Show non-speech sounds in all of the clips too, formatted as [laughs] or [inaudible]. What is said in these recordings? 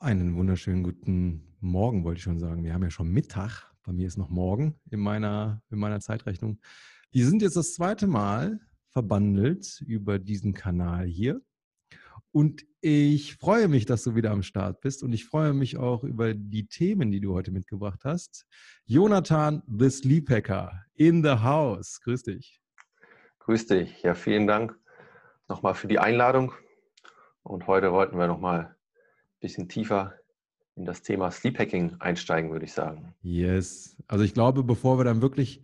Einen wunderschönen guten Morgen, wollte ich schon sagen. Wir haben ja schon Mittag. Bei mir ist noch morgen in meiner, in meiner Zeitrechnung. Wir sind jetzt das zweite Mal verbandelt über diesen Kanal hier. Und ich freue mich, dass du wieder am Start bist. Und ich freue mich auch über die Themen, die du heute mitgebracht hast. Jonathan, the Sleep Hacker, in the house. Grüß dich. Grüß dich. Ja, vielen Dank nochmal für die Einladung. Und heute wollten wir nochmal bisschen tiefer in das Thema Sleep Hacking einsteigen, würde ich sagen. Yes. Also ich glaube, bevor wir dann wirklich,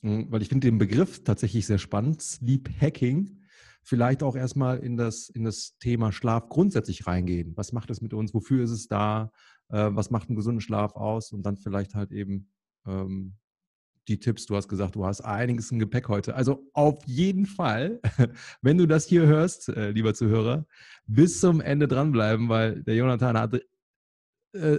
hm, weil ich finde den Begriff tatsächlich sehr spannend, Sleep Hacking, vielleicht auch erstmal in das, in das Thema Schlaf grundsätzlich reingehen. Was macht es mit uns? Wofür ist es da? Äh, was macht einen gesunden Schlaf aus? Und dann vielleicht halt eben ähm, die Tipps. Du hast gesagt, du hast einiges im Gepäck heute. Also auf jeden Fall, [laughs] wenn du das hier hörst, äh, lieber Zuhörer, bis zum Ende dranbleiben, weil der Jonathan hatte äh,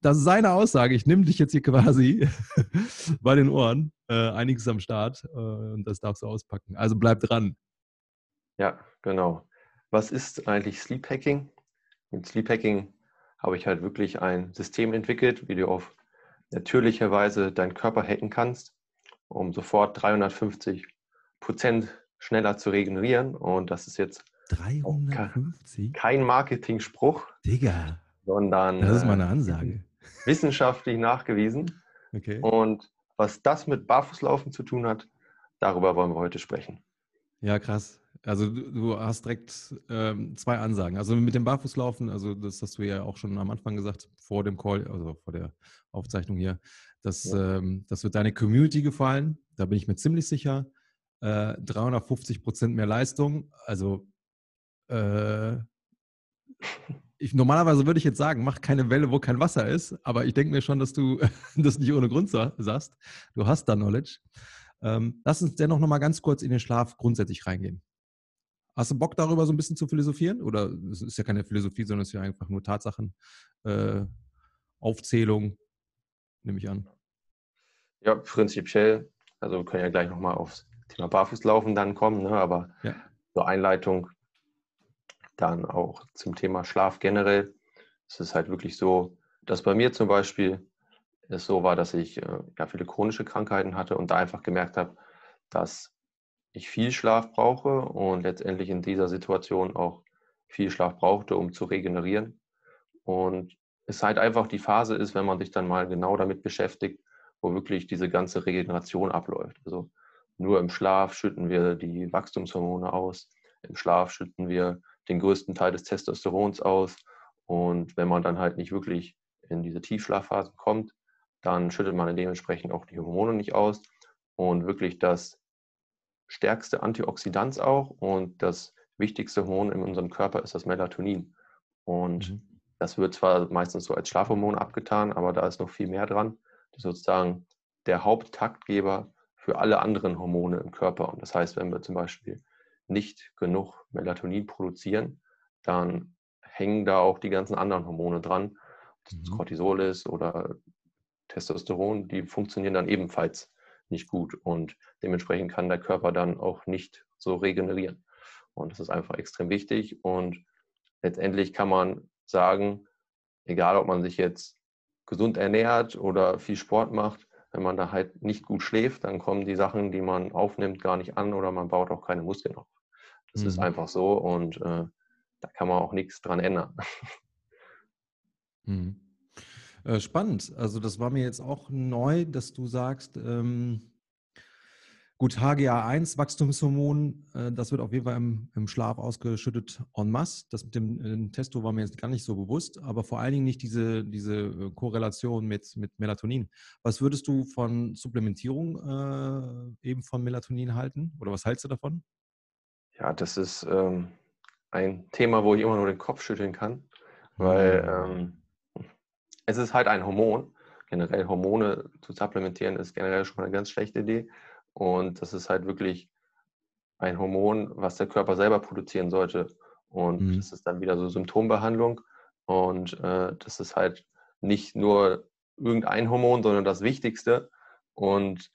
das ist seine Aussage. Ich nehme dich jetzt hier quasi [laughs] bei den Ohren. Äh, einiges am Start äh, und das darfst du auspacken. Also bleib dran. Ja, genau. Was ist eigentlich Sleep Hacking? Mit Sleep Hacking habe ich halt wirklich ein System entwickelt, wie du auf natürliche Weise deinen Körper hacken kannst, um sofort 350 Prozent schneller zu regenerieren. Und das ist jetzt 350? kein Marketing-Spruch. Digga. Sondern das ist meine äh, Ansage. wissenschaftlich nachgewiesen. Okay. Und was das mit Barfußlaufen zu tun hat, darüber wollen wir heute sprechen. Ja, krass. Also du, hast direkt ähm, zwei Ansagen. Also mit dem Barfußlaufen, also das hast du ja auch schon am Anfang gesagt, vor dem Call, also vor der Aufzeichnung hier, dass, ja. ähm, das wird deine Community gefallen. Da bin ich mir ziemlich sicher. Äh, 350 Prozent mehr Leistung. Also äh, ich, normalerweise würde ich jetzt sagen, mach keine Welle, wo kein Wasser ist. Aber ich denke mir schon, dass du [laughs] das nicht ohne Grund sagst. Du hast da Knowledge. Ähm, lass uns dennoch noch mal ganz kurz in den Schlaf grundsätzlich reingehen. Hast du Bock darüber so ein bisschen zu philosophieren? Oder es ist ja keine Philosophie, sondern es ist ja einfach nur Tatsachen, äh, Aufzählung, nehme ich an. Ja, prinzipiell. Also wir können ja gleich nochmal aufs Thema Barfußlaufen dann kommen, ne? aber ja. zur Einleitung dann auch zum Thema Schlaf generell. Es ist halt wirklich so, dass bei mir zum Beispiel es so war, dass ich äh, ja, viele chronische Krankheiten hatte und da einfach gemerkt habe, dass ich viel Schlaf brauche und letztendlich in dieser Situation auch viel Schlaf brauchte, um zu regenerieren. Und es halt einfach die Phase ist, wenn man sich dann mal genau damit beschäftigt, wo wirklich diese ganze Regeneration abläuft. Also nur im Schlaf schütten wir die Wachstumshormone aus, im Schlaf schütten wir den größten Teil des Testosterons aus. Und wenn man dann halt nicht wirklich in diese Tiefschlafphase kommt, dann schüttet man dementsprechend auch die Hormone nicht aus. Und wirklich das stärkste Antioxidant auch und das wichtigste Hormon in unserem Körper ist das Melatonin. Und mhm. das wird zwar meistens so als Schlafhormon abgetan, aber da ist noch viel mehr dran. Das ist sozusagen der Haupttaktgeber für alle anderen Hormone im Körper. Und das heißt, wenn wir zum Beispiel nicht genug Melatonin produzieren, dann hängen da auch die ganzen anderen Hormone dran. Ob das mhm. Cortisol ist oder Testosteron, die funktionieren dann ebenfalls nicht gut und dementsprechend kann der Körper dann auch nicht so regenerieren. Und das ist einfach extrem wichtig und letztendlich kann man sagen, egal ob man sich jetzt gesund ernährt oder viel Sport macht, wenn man da halt nicht gut schläft, dann kommen die Sachen, die man aufnimmt, gar nicht an oder man baut auch keine Muskeln auf. Das mhm. ist einfach so und äh, da kann man auch nichts dran ändern. [laughs] Mhm. Äh, spannend. Also das war mir jetzt auch neu, dass du sagst, ähm, gut, HGA1, Wachstumshormon, äh, das wird auf jeden Fall im, im, Schlaf ausgeschüttet en masse. Das mit dem äh, Testo war mir jetzt gar nicht so bewusst, aber vor allen Dingen nicht diese, diese äh, Korrelation mit, mit Melatonin. Was würdest du von Supplementierung äh, eben von Melatonin halten? Oder was hältst du davon? Ja, das ist ähm, ein Thema, wo ich immer nur den Kopf schütteln kann, weil mhm. ähm, es ist halt ein Hormon. Generell Hormone zu supplementieren ist generell schon eine ganz schlechte Idee. Und das ist halt wirklich ein Hormon, was der Körper selber produzieren sollte. Und mhm. das ist dann wieder so Symptombehandlung. Und äh, das ist halt nicht nur irgendein Hormon, sondern das Wichtigste. Und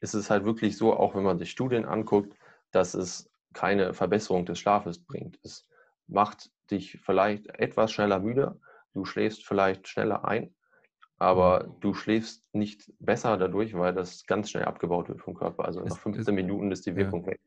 es ist halt wirklich so, auch wenn man sich Studien anguckt, dass es keine Verbesserung des Schlafes bringt. Es macht dich vielleicht etwas schneller müde, du schläfst vielleicht schneller ein, aber mhm. du schläfst nicht besser dadurch, weil das ganz schnell abgebaut wird vom Körper. Also nach 15 es, Minuten ist die Wirkung ja. weg.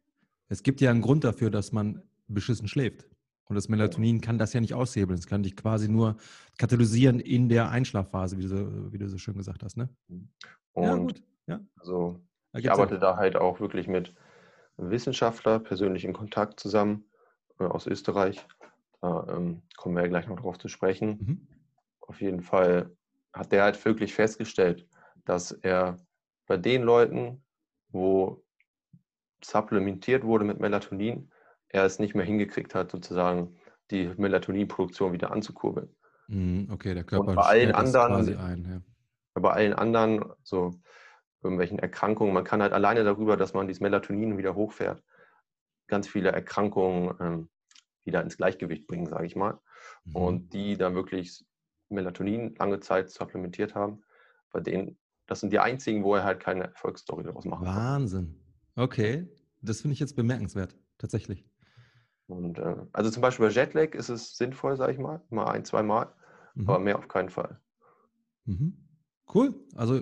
Es gibt ja einen Grund dafür, dass man beschissen schläft. Und das Melatonin kann das ja nicht aushebeln. Es kann dich quasi nur katalysieren in der Einschlafphase, wie du, wie du so schön gesagt hast. Ne? Mhm. Und ja, gut. Ja. Also ich arbeite da halt auch wirklich mit Wissenschaftler persönlich in Kontakt zusammen äh, aus Österreich. Da ähm, kommen wir ja gleich noch drauf zu sprechen. Mhm. Auf jeden Fall hat der halt wirklich festgestellt, dass er bei den Leuten, wo supplementiert wurde mit Melatonin, er es nicht mehr hingekriegt hat, sozusagen die Melatoninproduktion wieder anzukurbeln. Mhm, okay, der Körper Und bei allen anderen, ein, ja. bei allen anderen, so irgendwelchen Erkrankungen, man kann halt alleine darüber, dass man dieses Melatonin wieder hochfährt, ganz viele Erkrankungen ähm, wieder ins Gleichgewicht bringen, sage ich mal. Mhm. Und die da wirklich Melatonin lange Zeit supplementiert haben, bei denen, das sind die einzigen, wo er halt keine Erfolgsstory daraus machen kann. Wahnsinn. Okay, das finde ich jetzt bemerkenswert, tatsächlich. Und äh, also zum Beispiel bei Jetlag ist es sinnvoll, sage ich mal, mal ein, zwei Mal, mhm. aber mehr auf keinen Fall. Mhm. Cool. Also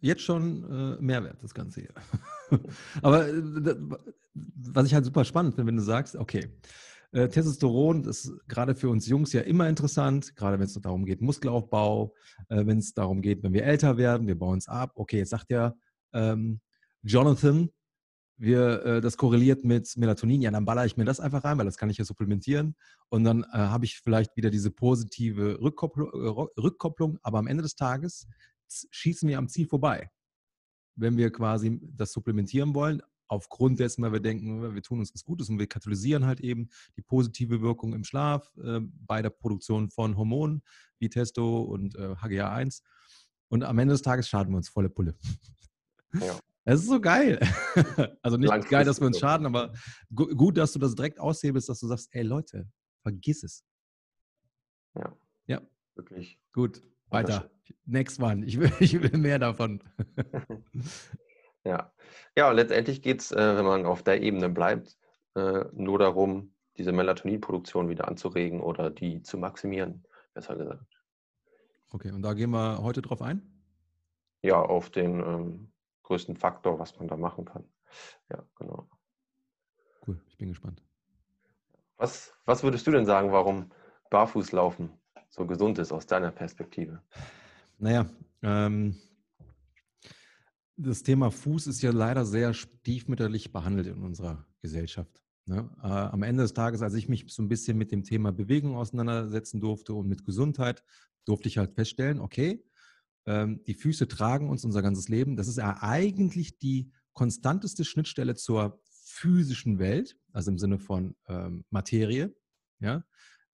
jetzt schon äh, Mehrwert, das Ganze hier. [laughs] aber äh, was ich halt super spannend finde, wenn du sagst, okay, äh, Testosteron ist gerade für uns Jungs ja immer interessant, gerade wenn es darum geht, Muskelaufbau, äh, wenn es darum geht, wenn wir älter werden, wir bauen es ab. Okay, jetzt sagt ja ähm, Jonathan, wir, äh, das korreliert mit Melatonin, ja, dann baller ich mir das einfach rein, weil das kann ich ja supplementieren. Und dann äh, habe ich vielleicht wieder diese positive Rückkopplung, äh, Rückkopplung, aber am Ende des Tages schießen wir am Ziel vorbei. Wenn wir quasi das supplementieren wollen, aufgrund dessen, weil wir denken, wir tun uns was Gutes und wir katalysieren halt eben die positive Wirkung im Schlaf äh, bei der Produktion von Hormonen wie Testo und äh, HGA1. Und am Ende des Tages schaden wir uns volle Pulle. Ja. Es ist so geil. [laughs] also nicht geil, dass wir uns schaden, aber gut, dass du das direkt aushebelst, dass du sagst, ey Leute, vergiss es. Ja. Ja. Wirklich. Gut. Weiter. Next one. Ich will, [laughs] ich will mehr davon. [laughs] Ja, ja letztendlich geht es, äh, wenn man auf der Ebene bleibt, äh, nur darum, diese Melatoninproduktion wieder anzuregen oder die zu maximieren, besser gesagt. Okay, und da gehen wir heute drauf ein? Ja, auf den ähm, größten Faktor, was man da machen kann. Ja, genau. Cool, ich bin gespannt. Was, was würdest du denn sagen, warum Barfußlaufen so gesund ist aus deiner Perspektive? Naja, ähm, das Thema Fuß ist ja leider sehr stiefmütterlich behandelt in unserer Gesellschaft. Ne? Äh, am Ende des Tages, als ich mich so ein bisschen mit dem Thema Bewegung auseinandersetzen durfte und mit Gesundheit, durfte ich halt feststellen, okay, ähm, die Füße tragen uns unser ganzes Leben. Das ist ja eigentlich die konstanteste Schnittstelle zur physischen Welt, also im Sinne von ähm, Materie. Ja?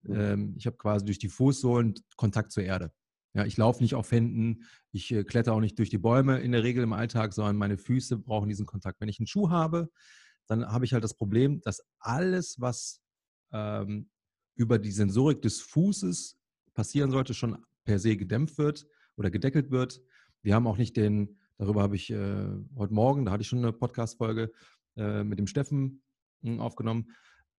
Mhm. Ähm, ich habe quasi durch die Fußsohlen Kontakt zur Erde. Ja, ich laufe nicht auf Händen, ich äh, kletter auch nicht durch die Bäume in der Regel im Alltag, sondern meine Füße brauchen diesen Kontakt. Wenn ich einen Schuh habe, dann habe ich halt das Problem, dass alles, was ähm, über die Sensorik des Fußes passieren sollte, schon per se gedämpft wird oder gedeckelt wird. Wir haben auch nicht den, darüber habe ich äh, heute Morgen, da hatte ich schon eine Podcast-Folge äh, mit dem Steffen hm, aufgenommen.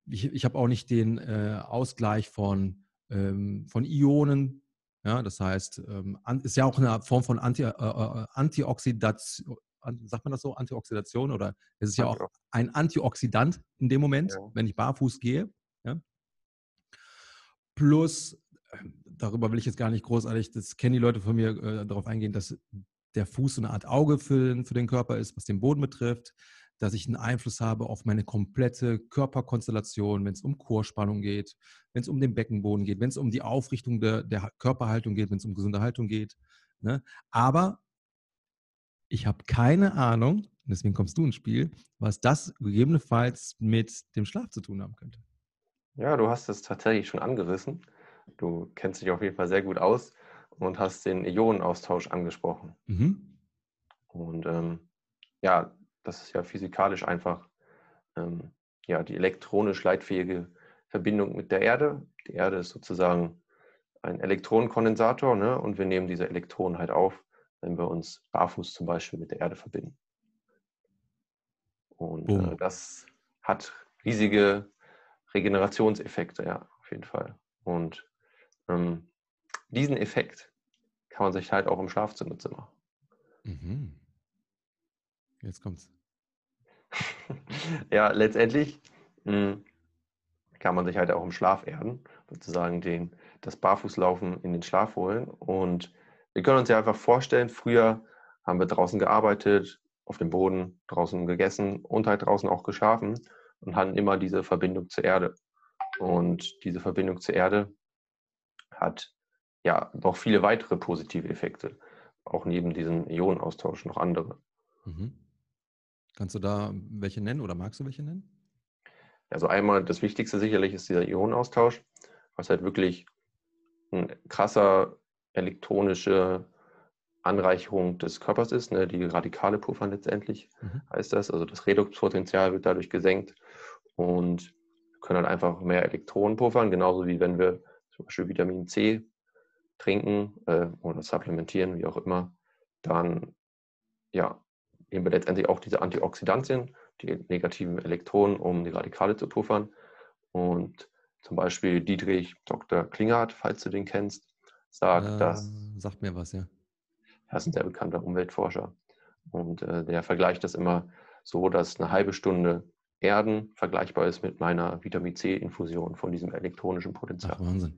Ich, ich habe auch nicht den äh, Ausgleich von, ähm, von Ionen ja, das heißt, ähm, ist ja auch eine Form von Anti, äh, äh Antioxidation, sagt man das so, Antioxidation oder es ist ja auch ein Antioxidant in dem Moment, ja. wenn ich barfuß gehe. Ja? Plus, darüber will ich jetzt gar nicht großartig, das kennen die Leute von mir, äh, darauf eingehen, dass der Fuß eine Art Auge für, für den Körper ist, was den Boden betrifft dass ich einen Einfluss habe auf meine komplette Körperkonstellation, wenn es um Chorspannung geht, wenn es um den Beckenboden geht, wenn es um die Aufrichtung der, der Körperhaltung geht, wenn es um gesunde Haltung geht. Ne? Aber ich habe keine Ahnung, deswegen kommst du ins Spiel, was das gegebenenfalls mit dem Schlaf zu tun haben könnte. Ja, du hast es tatsächlich schon angerissen. Du kennst dich auf jeden Fall sehr gut aus und hast den Ionenaustausch angesprochen. Mhm. Und ähm, ja, das ist ja physikalisch einfach ähm, ja, die elektronisch leitfähige Verbindung mit der Erde. Die Erde ist sozusagen ein Elektronenkondensator ne? und wir nehmen diese Elektronen halt auf, wenn wir uns barfuß zum Beispiel mit der Erde verbinden. Und äh, das hat riesige Regenerationseffekte, ja, auf jeden Fall. Und ähm, diesen Effekt kann man sich halt auch im Schlaf zunutze machen. Mhm. Jetzt kommt's. [laughs] ja, letztendlich mh, hm, kann man sich halt auch im Schlaf erden, sozusagen den, das Barfußlaufen in den Schlaf holen. Und wir können uns ja einfach vorstellen, früher haben wir draußen gearbeitet, auf dem Boden, draußen gegessen und halt draußen auch geschlafen und hatten immer diese Verbindung zur Erde. Und diese Verbindung zur Erde hat ja noch viele weitere positive Effekte, auch neben diesem Ionenaustausch noch andere. Mhm. Kannst du da welche nennen oder magst du welche nennen? Also einmal das Wichtigste sicherlich ist dieser Ionenaustausch, was halt wirklich ein krasser elektronische Anreicherung des Körpers ist, ne? die radikale Puffern letztendlich mhm. heißt das. Also das Redoxpotenzial wird dadurch gesenkt und wir können halt einfach mehr Elektronen puffern, genauso wie wenn wir zum Beispiel Vitamin C trinken äh, oder supplementieren, wie auch immer, dann ja, wir letztendlich auch diese Antioxidantien, die negativen Elektronen, um die Radikale zu puffern. Und zum Beispiel Dietrich Dr. Klinghardt, falls du den kennst, sagt, äh, dass. Sagt mir was, ja. Er ist ein sehr bekannter Umweltforscher. Und äh, der vergleicht das immer so, dass eine halbe Stunde Erden vergleichbar ist mit meiner Vitamin C-Infusion von diesem elektronischen Potenzial. Ach, Wahnsinn.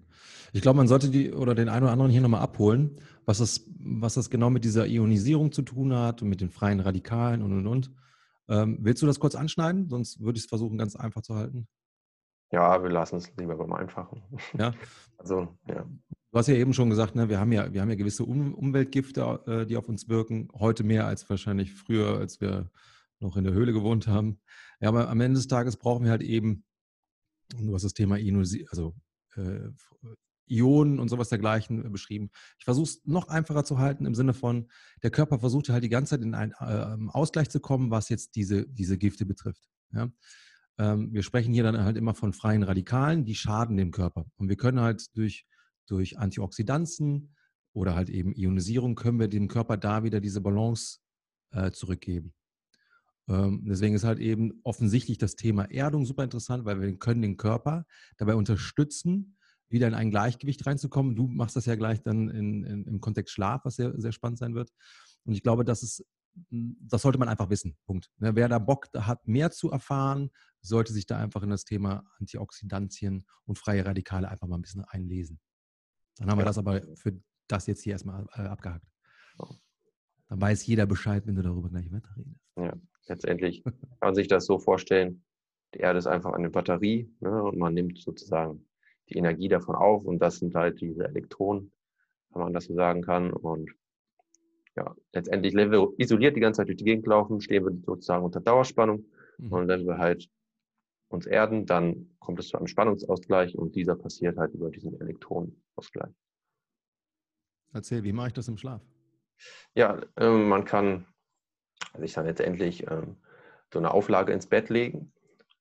Ich glaube, man sollte die oder den einen oder anderen hier nochmal abholen, was das, was das genau mit dieser Ionisierung zu tun hat und mit den freien Radikalen und und und. Ähm, willst du das kurz anschneiden? Sonst würde ich es versuchen, ganz einfach zu halten. Ja, wir lassen es lieber beim Einfachen. Ja. [laughs] Also, ja. Du hast ja eben schon gesagt, ne, wir, haben ja, wir haben ja gewisse um Umweltgifte, äh, die auf uns wirken. Heute mehr als wahrscheinlich früher, als wir noch in der Höhle gewohnt haben. Ja, aber am Ende des Tages brauchen wir halt eben, du hast das Thema Ionosi also äh, Ionen und sowas dergleichen äh, beschrieben. Ich versuche es noch einfacher zu halten im Sinne von, der Körper versucht halt die ganze Zeit in einen äh, Ausgleich zu kommen, was jetzt diese, diese Gifte betrifft. Ja? Ähm, wir sprechen hier dann halt immer von freien Radikalen, die schaden dem Körper. Und wir können halt durch, durch Antioxidantien oder halt eben Ionisierung, können wir dem Körper da wieder diese Balance äh, zurückgeben. Ähm, deswegen ist halt eben offensichtlich das Thema Erdung super interessant, weil wir können den Körper dabei unterstützen, wieder in ein Gleichgewicht reinzukommen. Du machst das ja gleich dann in, in, im Kontext Schlaf, was sehr, sehr spannend sein wird. Und ich glaube, das ist, hm, das sollte man einfach wissen. Punkt. Ne, wer da Bock hat, mehr zu erfahren, sollte sich da einfach in das Thema Antioxidantien und freie Radikale einfach mal ein bisschen einlesen. Dann haben wir das aber für das jetzt hier erstmal äh, abgehakt. Dann weiß jeder Bescheid, wenn du darüber gleich weiterredest. Ja, letztendlich [laughs] kann man sich das so vorstellen, die Erde ist einfach eine Batterie ne, und man nimmt sozusagen die Energie davon auf und das sind halt diese Elektronen, wenn man das so sagen kann. Und ja, letztendlich, wenn wir isoliert die ganze Zeit durch die Gegend laufen, stehen wir sozusagen unter Dauerspannung. Mhm. Und wenn wir halt uns erden, dann kommt es zu einem Spannungsausgleich und dieser passiert halt über diesen Elektronenausgleich. Erzähl, wie mache ich das im Schlaf? Ja, äh, man kann sich dann letztendlich äh, so eine Auflage ins Bett legen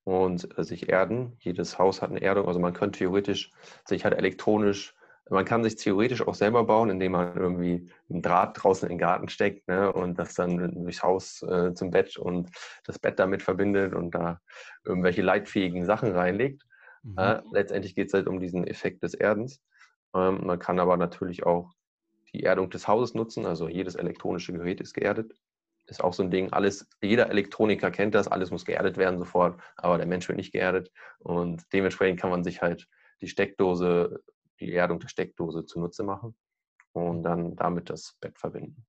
und äh, sich erden. Jedes Haus hat eine Erdung, also man könnte theoretisch sich halt elektronisch, man kann sich theoretisch auch selber bauen, indem man irgendwie einen Draht draußen in den Garten steckt ne, und das dann durchs Haus äh, zum Bett und das Bett damit verbindet und da irgendwelche leitfähigen Sachen reinlegt. Mhm. Äh, letztendlich geht es halt um diesen Effekt des Erdens. Ähm, man kann aber natürlich auch die Erdung des Hauses nutzen, also jedes elektronische Gerät ist geerdet ist auch so ein Ding. Alles, jeder Elektroniker kennt das, alles muss geerdet werden sofort, aber der Mensch wird nicht geerdet. Und dementsprechend kann man sich halt die Steckdose, die Erdung der Steckdose zunutze machen und dann damit das Bett verbinden.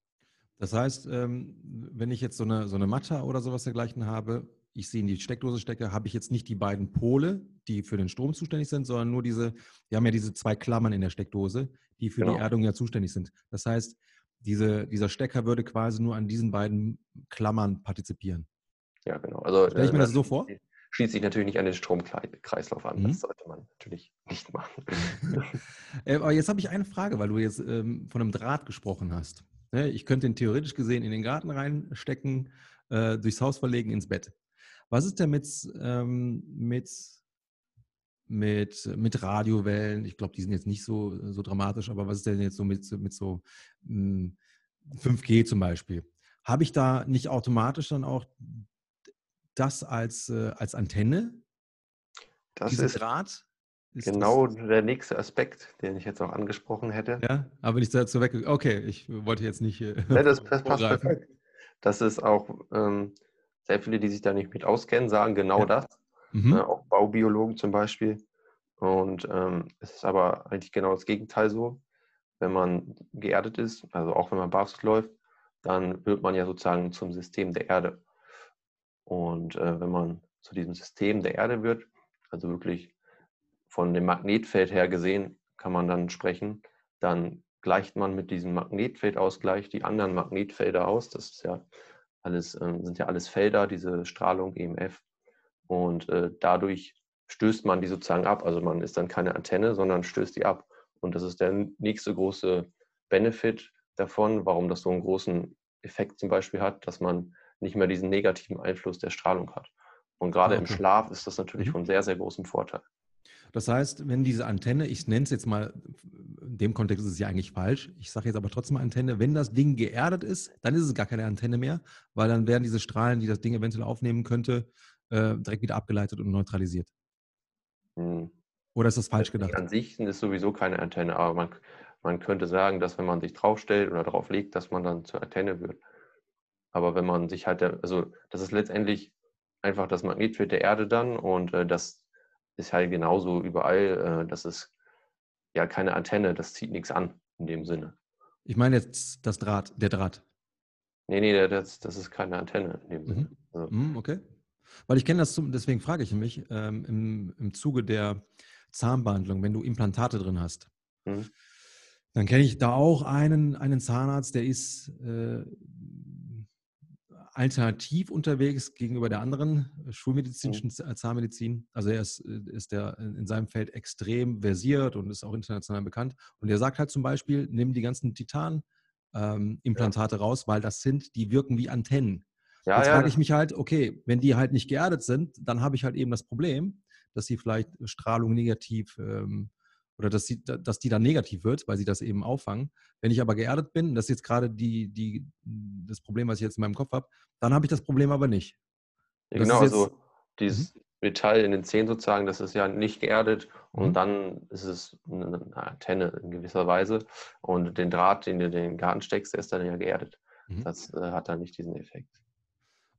Das heißt, ähm, wenn ich jetzt so eine, so eine Matte oder sowas dergleichen habe, ich sie in die Steckdose stecke, habe ich jetzt nicht die beiden Pole, die für den Strom zuständig sind, sondern nur diese, wir haben ja diese zwei Klammern in der Steckdose, die für genau. die Erdung ja zuständig sind. Das heißt, diese, dieser Stecker würde quasi nur an diesen beiden Klammern partizipieren. Ja, genau. Also, Stelle ich mir das so vor? Schließt sich natürlich nicht an den Stromkreislauf an. Mhm. Das sollte man natürlich nicht machen. [laughs] [laughs] Äh, aber jetzt habe ich eine Frage, weil du jetzt ähm, von einem Draht gesprochen hast. Ne, ich könnte den theoretisch gesehen in den Garten reinstecken, äh, durchs Haus verlegen, ins Bett. Was ist denn mit, ähm, mit mit, mit Radiowellen. Ich glaube, die sind jetzt nicht so, so dramatisch, aber was ist denn jetzt so mit, mit so mh, hm, 5G zum Beispiel? Habe ich da nicht automatisch dann auch das als, äh, als Antenne? Das ist Draht? genau das, der nächste Aspekt, den ich jetzt auch angesprochen hätte. Ja, aber nicht dazu weg. Okay, ich wollte jetzt nicht. Äh, ja, das, das passt perfekt. Das ist auch ähm, sehr viele, die sich da nicht mit auskennen, sagen genau ja. das. Mhm. Äh, auch Baubiologen zum Beispiel. Und ähm, es ist aber eigentlich genau das Gegenteil so. Wenn man geerdet ist, also auch wenn man barfuß läuft, dann wird man ja sozusagen zum System der Erde. Und äh, wenn man zu diesem System der Erde wird, also wirklich von dem Magnetfeld her gesehen, kann man dann sprechen, dann gleicht man mit diesem Magnetfeldausgleich die anderen Magnetfelder aus. Das ist ja alles, äh, sind ja alles Felder, diese Strahlung EMF. Und äh, dadurch stößt man die sozusagen ab. Also man ist dann keine Antenne, sondern stößt die ab. Und das ist der nächste große Benefit davon, warum das so einen großen Effekt zum Beispiel hat, dass man nicht mehr diesen negativen Einfluss der Strahlung hat. Und gerade ah, okay. im Schlaf ist das natürlich mhm. von sehr, sehr großem Vorteil. Das heißt, wenn diese Antenne, ich nenne es jetzt mal, in dem Kontext ist es ja eigentlich falsch, ich sage jetzt aber trotzdem Antenne, wenn das Ding geerdet ist, dann ist es gar keine Antenne mehr, weil dann werden diese Strahlen, die das Ding eventuell aufnehmen könnte, äh, direkt wieder abgeleitet und neutralisiert. Hm. Oder ist das falsch gedacht? An sich ist sowieso keine Antenne, aber man, man könnte sagen, dass wenn man sich draufstellt oder drauf legt, dass man dann zur Antenne wird. Aber wenn man sich halt, also das ist letztendlich einfach das Magnetfeld der Erde dann und äh, das ist halt genauso überall. Äh, das ist ja keine Antenne, das zieht nichts an in dem Sinne. Ich meine jetzt das Draht, der Draht. Nee, nee, das, das ist keine Antenne in dem Sinne. Mhm. Also. Mhm, okay. Weil ich kenne das, zum, deswegen frage ich mich, ähm, im, im Zuge der Zahnbehandlung, wenn du Implantate drin hast, mhm. dann kenne ich da auch einen, einen Zahnarzt, der ist äh, alternativ unterwegs gegenüber der anderen äh, schulmedizinischen mhm. Zahnmedizin. Also er ist, äh, ist der in seinem Feld extrem versiert und ist auch international bekannt. Und er sagt halt zum Beispiel, nimm die ganzen Titan-Implantate ähm, ja. raus, weil das sind, die wirken wie Antennen. Ja, Jetzt ja. frage ich mich halt, okay, wenn die halt nicht geerdet sind, dann habe ich halt eben das Problem, dass sie vielleicht Strahlung negativ ähm, oder dass, sie, dass die dann negativ wird, weil sie das eben auffangen. Wenn ich aber geerdet bin, das ist jetzt gerade die, die, das Problem, was ich jetzt in meinem Kopf habe, dann habe ich das Problem aber nicht. Ja, genau, also dieses mhm. Metall in den Zähnen sozusagen, das ist ja nicht geerdet und mhm. dann ist es eine Antenne in gewisser Weise und den Draht, den du in den Garten steckst, der ist dann ja geerdet. Mhm. Das äh, hat dann nicht diesen Effekt.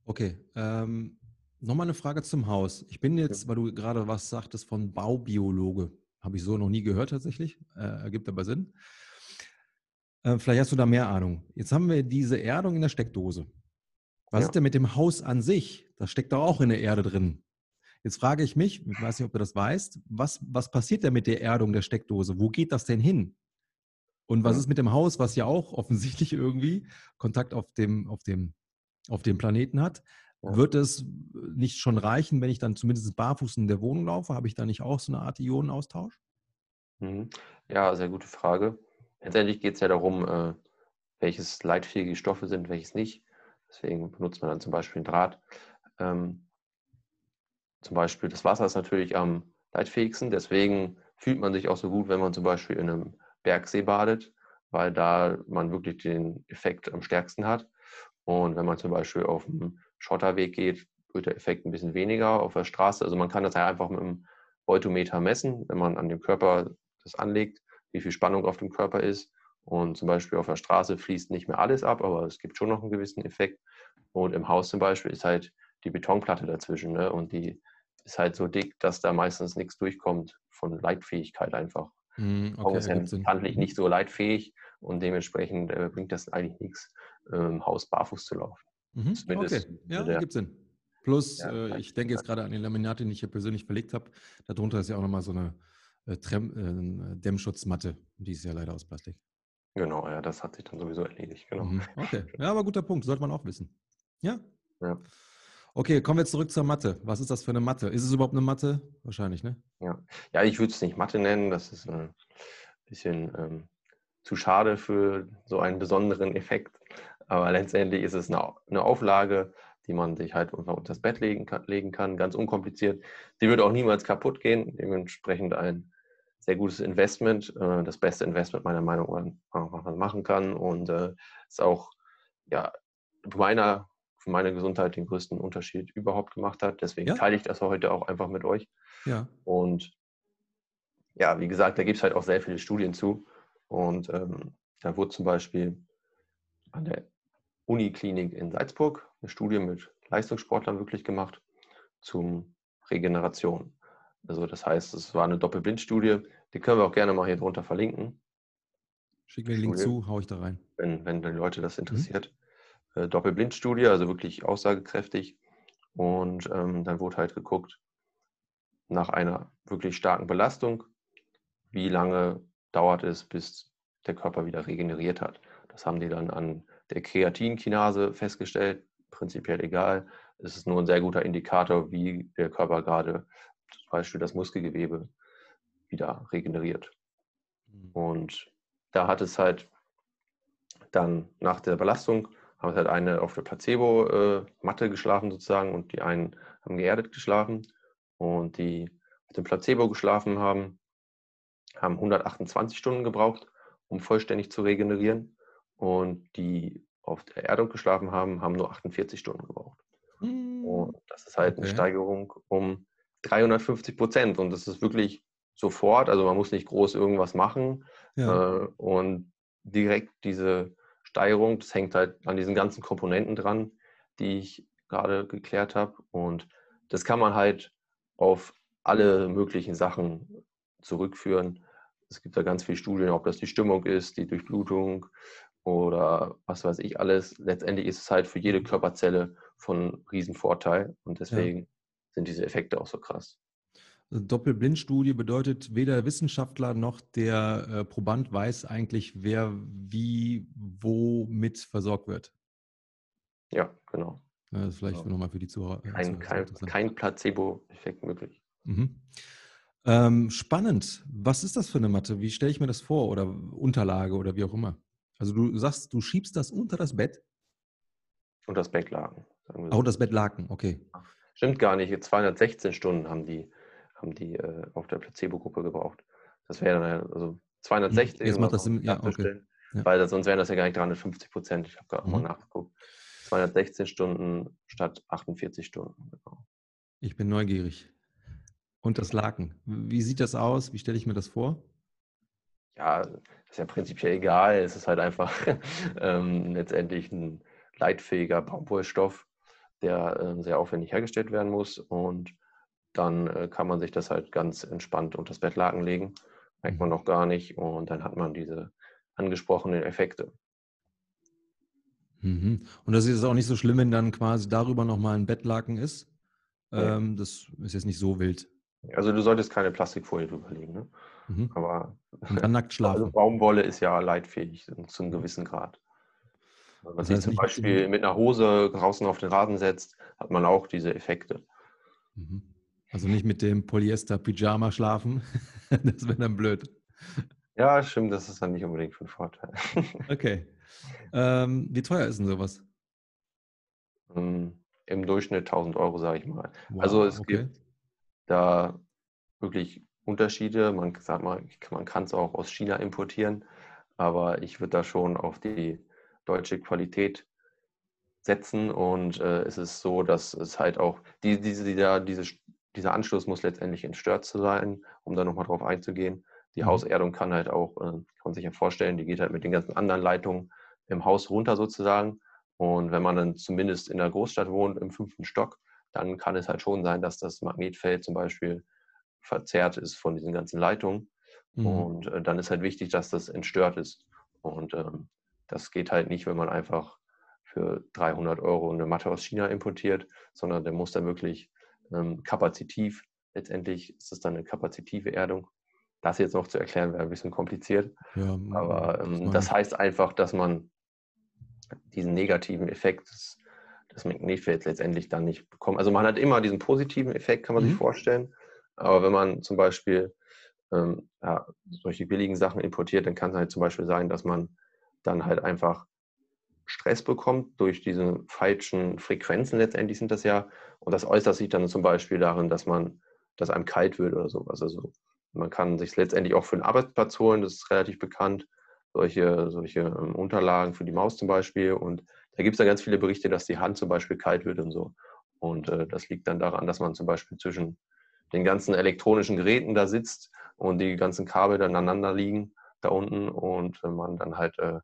Okay, ähm, nochmal eine Frage zum Haus. Ich bin jetzt, weil du gerade was sagtest von Baubiologe. Habe ich so noch nie gehört tatsächlich. Äh, ergibt aber Sinn. Äh, vielleicht hast du da mehr Ahnung. Jetzt haben wir diese Erdung in der Steckdose. Was ja. ist denn mit dem Haus an sich? Das steckt doch auch in der Erde drin. Jetzt frage ich mich, ich weiß nicht, ob du das weißt, was, was passiert denn mit der Erdung der Steckdose? Wo geht das denn hin? Und was ist mit dem Haus, was ja auch [laughs] offensichtlich irgendwie Kontakt auf dem, auf dem, auf dem Planeten hat? Wird es nicht schon reichen, wenn ich dann zumindest barfuß in der Wohnung laufe? Habe ich da nicht auch so eine Art Ionenaustausch? Mhm. Ja, sehr gute Frage. Letztendlich geht es ja darum, äh, welches leitfähige Stoffe sind, welches nicht. Deswegen benutzt man dann zum Beispiel einen Draht. Ähm, zum Beispiel das Wasser ist natürlich am leitfähigsten. Deswegen fühlt man sich auch so gut, wenn man zum Beispiel in einem Bergsee badet, weil da man wirklich den Effekt am stärksten hat. Und wenn man zum Beispiel auf einem Schotterweg geht, wird der Effekt ein bisschen weniger auf der Straße. Also man kann das ja einfach mit einem Voltometer messen, wenn man an dem Körper das anlegt, wie viel Spannung auf dem Körper ist. Und zum Beispiel auf der Straße fließt nicht mehr alles ab, aber es gibt schon noch einen gewissen Effekt. Und im Haus zum Beispiel ist halt die Betonplatte dazwischen. Ne? Und die ist halt so dick, dass da meistens nichts durchkommt von Leitfähigkeit einfach. Mm, okay, ist ja bekanntlich nicht so leitfähig und dementsprechend äh, bringt das eigentlich nichts, äh, im Haus barfuß zu laufen. Mhm. Zumindest okay, ja, der, gibt Sinn. Plus, ja, äh, ich denke jetzt gerade an den Laminate, den ich hier persönlich verlegt habe. Darunter ist ja auch nochmal so eine äh, Trem, äh, Dämmschutzmatte. Die ist ja leider aus Plastik. Genau, ja, das hat sich dann sowieso erledigt. Genau. Mhm. Okay, [laughs] ja, aber guter Punkt. Sollte man auch wissen. Ja? Ja. Okay, kommen wir zurück zur Matte. Was ist das für eine Matte? Ist es überhaupt eine Matte? Wahrscheinlich, ne? Ja, ja ich würde es nicht Matte nennen. Das ist ein bisschen ähm, zu schade für so einen besonderen Effekt. Aber letztendlich ist es eine, Auflage, die man sich halt unter das Bett legen kann, legen kann, ganz unkompliziert. Die wird auch niemals kaputt gehen. Dementsprechend ein sehr gutes Investment, äh, das beste Investment meiner Meinung nach, was man machen kann. Und äh, ist auch ja, meiner, für meine Gesundheit den größten Unterschied überhaupt gemacht hat. Deswegen ja. teile ich das heute auch einfach mit euch. Ja. Und ja, wie gesagt, da gibt es halt auch sehr viele Studien zu. Und ähm, da wurde zum Beispiel an der Uniklinik in Salzburg eine Studie mit Leistungssportlern wirklich gemacht zum Regeneration. Also das heißt, es war eine Doppelblindstudie. Die können wir auch gerne mal hier drunter verlinken. Schick mir den Link zu, hau ich da rein. Wenn, wenn die Leute das mhm. interessiert. Mhm. Doppelblindstudie, also wirklich aussagekräftig. Und ähm, dann wurde halt geguckt, nach einer wirklich starken Belastung, wie lange dauert es, bis der Körper wieder regeneriert hat. Das haben die dann an der Kreatinkinase festgestellt. Prinzipiell egal. Es ist nur ein sehr guter Indikator, wie der Körper gerade zum Beispiel das Muskelgewebe wieder regeneriert. Mhm. Und da hat es halt dann nach der Belastung, haben es halt eine auf der Placebo-Matte geschlafen sozusagen und die einen haben geerdet geschlafen. Und die auf dem Placebo geschlafen haben, haben 128 Stunden gebraucht, um vollständig zu regenerieren. Und die auf der Erdung geschlafen haben, haben nur 48 Stunden gebraucht. Mm. Und das ist halt okay. eine Steigerung um 350 Prozent. Und das ist wirklich sofort, also man muss nicht groß irgendwas machen. Ja. Äh, und direkt diese Steigerung, das hängt halt an diesen ganzen Komponenten dran, die ich gerade geklärt habe. Und das kann man halt auf alle möglichen Sachen zurückführen. Es gibt da ganz viele Studien, ob das die Stimmung ist, die Durchblutung oder was weiß ich alles. Letztendlich ist es halt für jede Körperzelle von Riesenvorteil und deswegen ja. sind diese Effekte auch so krass. Also Doppelblindstudie bedeutet, weder Wissenschaftler noch der äh, Proband weiß eigentlich, wer wie, wo mit versorgt wird. Ja, genau. Ja, das ist vielleicht genau. nochmal für die Zuhörer. Äh, kein, kein, kein Placebo-Effekt möglich. Mhm. Ähm, spannend. Was ist das für eine Matte? Wie stelle ich mir das vor? Oder Unterlage oder wie auch immer? Also du sagst, du schiebst das unter das Bett? Und das Bettlaken. Auch so. das Bettlaken, okay. Stimmt gar nicht. 216 Stunden haben die haben die äh, auf der Placebo-Gruppe gebraucht. Das wäre dann also 260. Hm, jetzt macht das Sinn, ja, okay. Ja. Weil sonst wären das ja gar nicht 350 Prozent. Ich habe gerade mhm. mal nachgeguckt. 216 Stunden statt 48 Stunden. Genau. Ich bin neugierig. Und das Laken. Wie sieht das aus? Wie stelle ich mir das vor? Ja, ist ja prinzipiell egal. Es ist halt einfach [laughs] ähm, letztendlich ein leitfähiger Baumwollstoff, der äh, sehr aufwendig hergestellt werden muss. Und dann äh, kann man sich das halt ganz entspannt unter das Bettlaken legen. Merkt man mhm. noch gar nicht und dann hat man diese angesprochenen Effekte. Mhm. Und das ist auch nicht so schlimm, wenn dann quasi darüber nochmal ein Bettlaken ist. Ähm, das ist jetzt nicht so wild. Also du solltest keine Plastikfolie drüber legen. Ne? Mhm. Aber und dann nackt [laughs] schlafen. Also Baumwolle ist ja leitfähig zu einem gewissen Grad. Wenn man sich zum Beispiel mit einer Hose draußen auf den Rasen setzt, hat man auch diese Effekte. Mhm. Also nicht mit dem Polyester-Pyjama schlafen. [laughs] das wäre dann blöd. Ja, stimmt, das ist dann nicht unbedingt von Vorteil. [laughs] okay. Ähm, wie teuer ist denn sowas? Um, Im Durchschnitt 1000 Euro, sage ich mal. Wow, also es okay. gibt da wirklich Unterschiede. Man, sagt mal, man kann es auch aus China importieren, aber ich würde da schon auf die deutsche Qualität setzen und äh, es ist so, dass es halt auch die, diese, die diese dieser Anschluss muss letztendlich entstört sein, um da nochmal drauf einzugehen. Die mhm. Hauserdung kann halt auch, äh, kann man sich ja vorstellen, die geht halt mit den ganzen anderen Leitungen im Haus runter sozusagen. Und wenn man dann zumindest in der Großstadt wohnt, im fünften Stock, dann kann es halt schon sein, dass das Magnetfeld zum Beispiel verzerrt ist von diesen ganzen Leitungen. Mhm. Und äh, dann ist halt wichtig, dass das entstört ist. Und ähm, das geht halt nicht, wenn man einfach für 300 Euro eine Matte aus China importiert, sondern der muss dann wirklich ähm, kapazitiv. Letztendlich ist es dann eine kapazitive Erdung. Das jetzt noch zu erklären wäre ein bisschen kompliziert. Ja, Aber ähm, das heißt einfach, dass man diesen negativen Effekt des, des Magnetfelds letztendlich dann nicht bekommt. Also man hat immer diesen positiven Effekt, kann man mhm. sich vorstellen. Aber wenn man zum Beispiel ähm, ja, solche billigen Sachen importiert, dann kann es halt zum Beispiel sein, dass man dann halt einfach Stress bekommt durch diese falschen Frequenzen letztendlich sind das ja. Und das äußert sich dann zum Beispiel darin, dass man, dass einem kalt wird oder sowas. Also man kann sich letztendlich auch für einen Arbeitsplatz holen, das ist relativ bekannt. Solche, solche ähm, Unterlagen für die Maus zum Beispiel. Und da gibt es dann ganz viele Berichte, dass die Hand zum Beispiel kalt wird und so. Und äh, das liegt dann daran, dass man zum Beispiel zwischen den ganzen elektronischen Geräten da sitzt und die ganzen Kabel dann aneinander liegen da unten und man dann halt äh,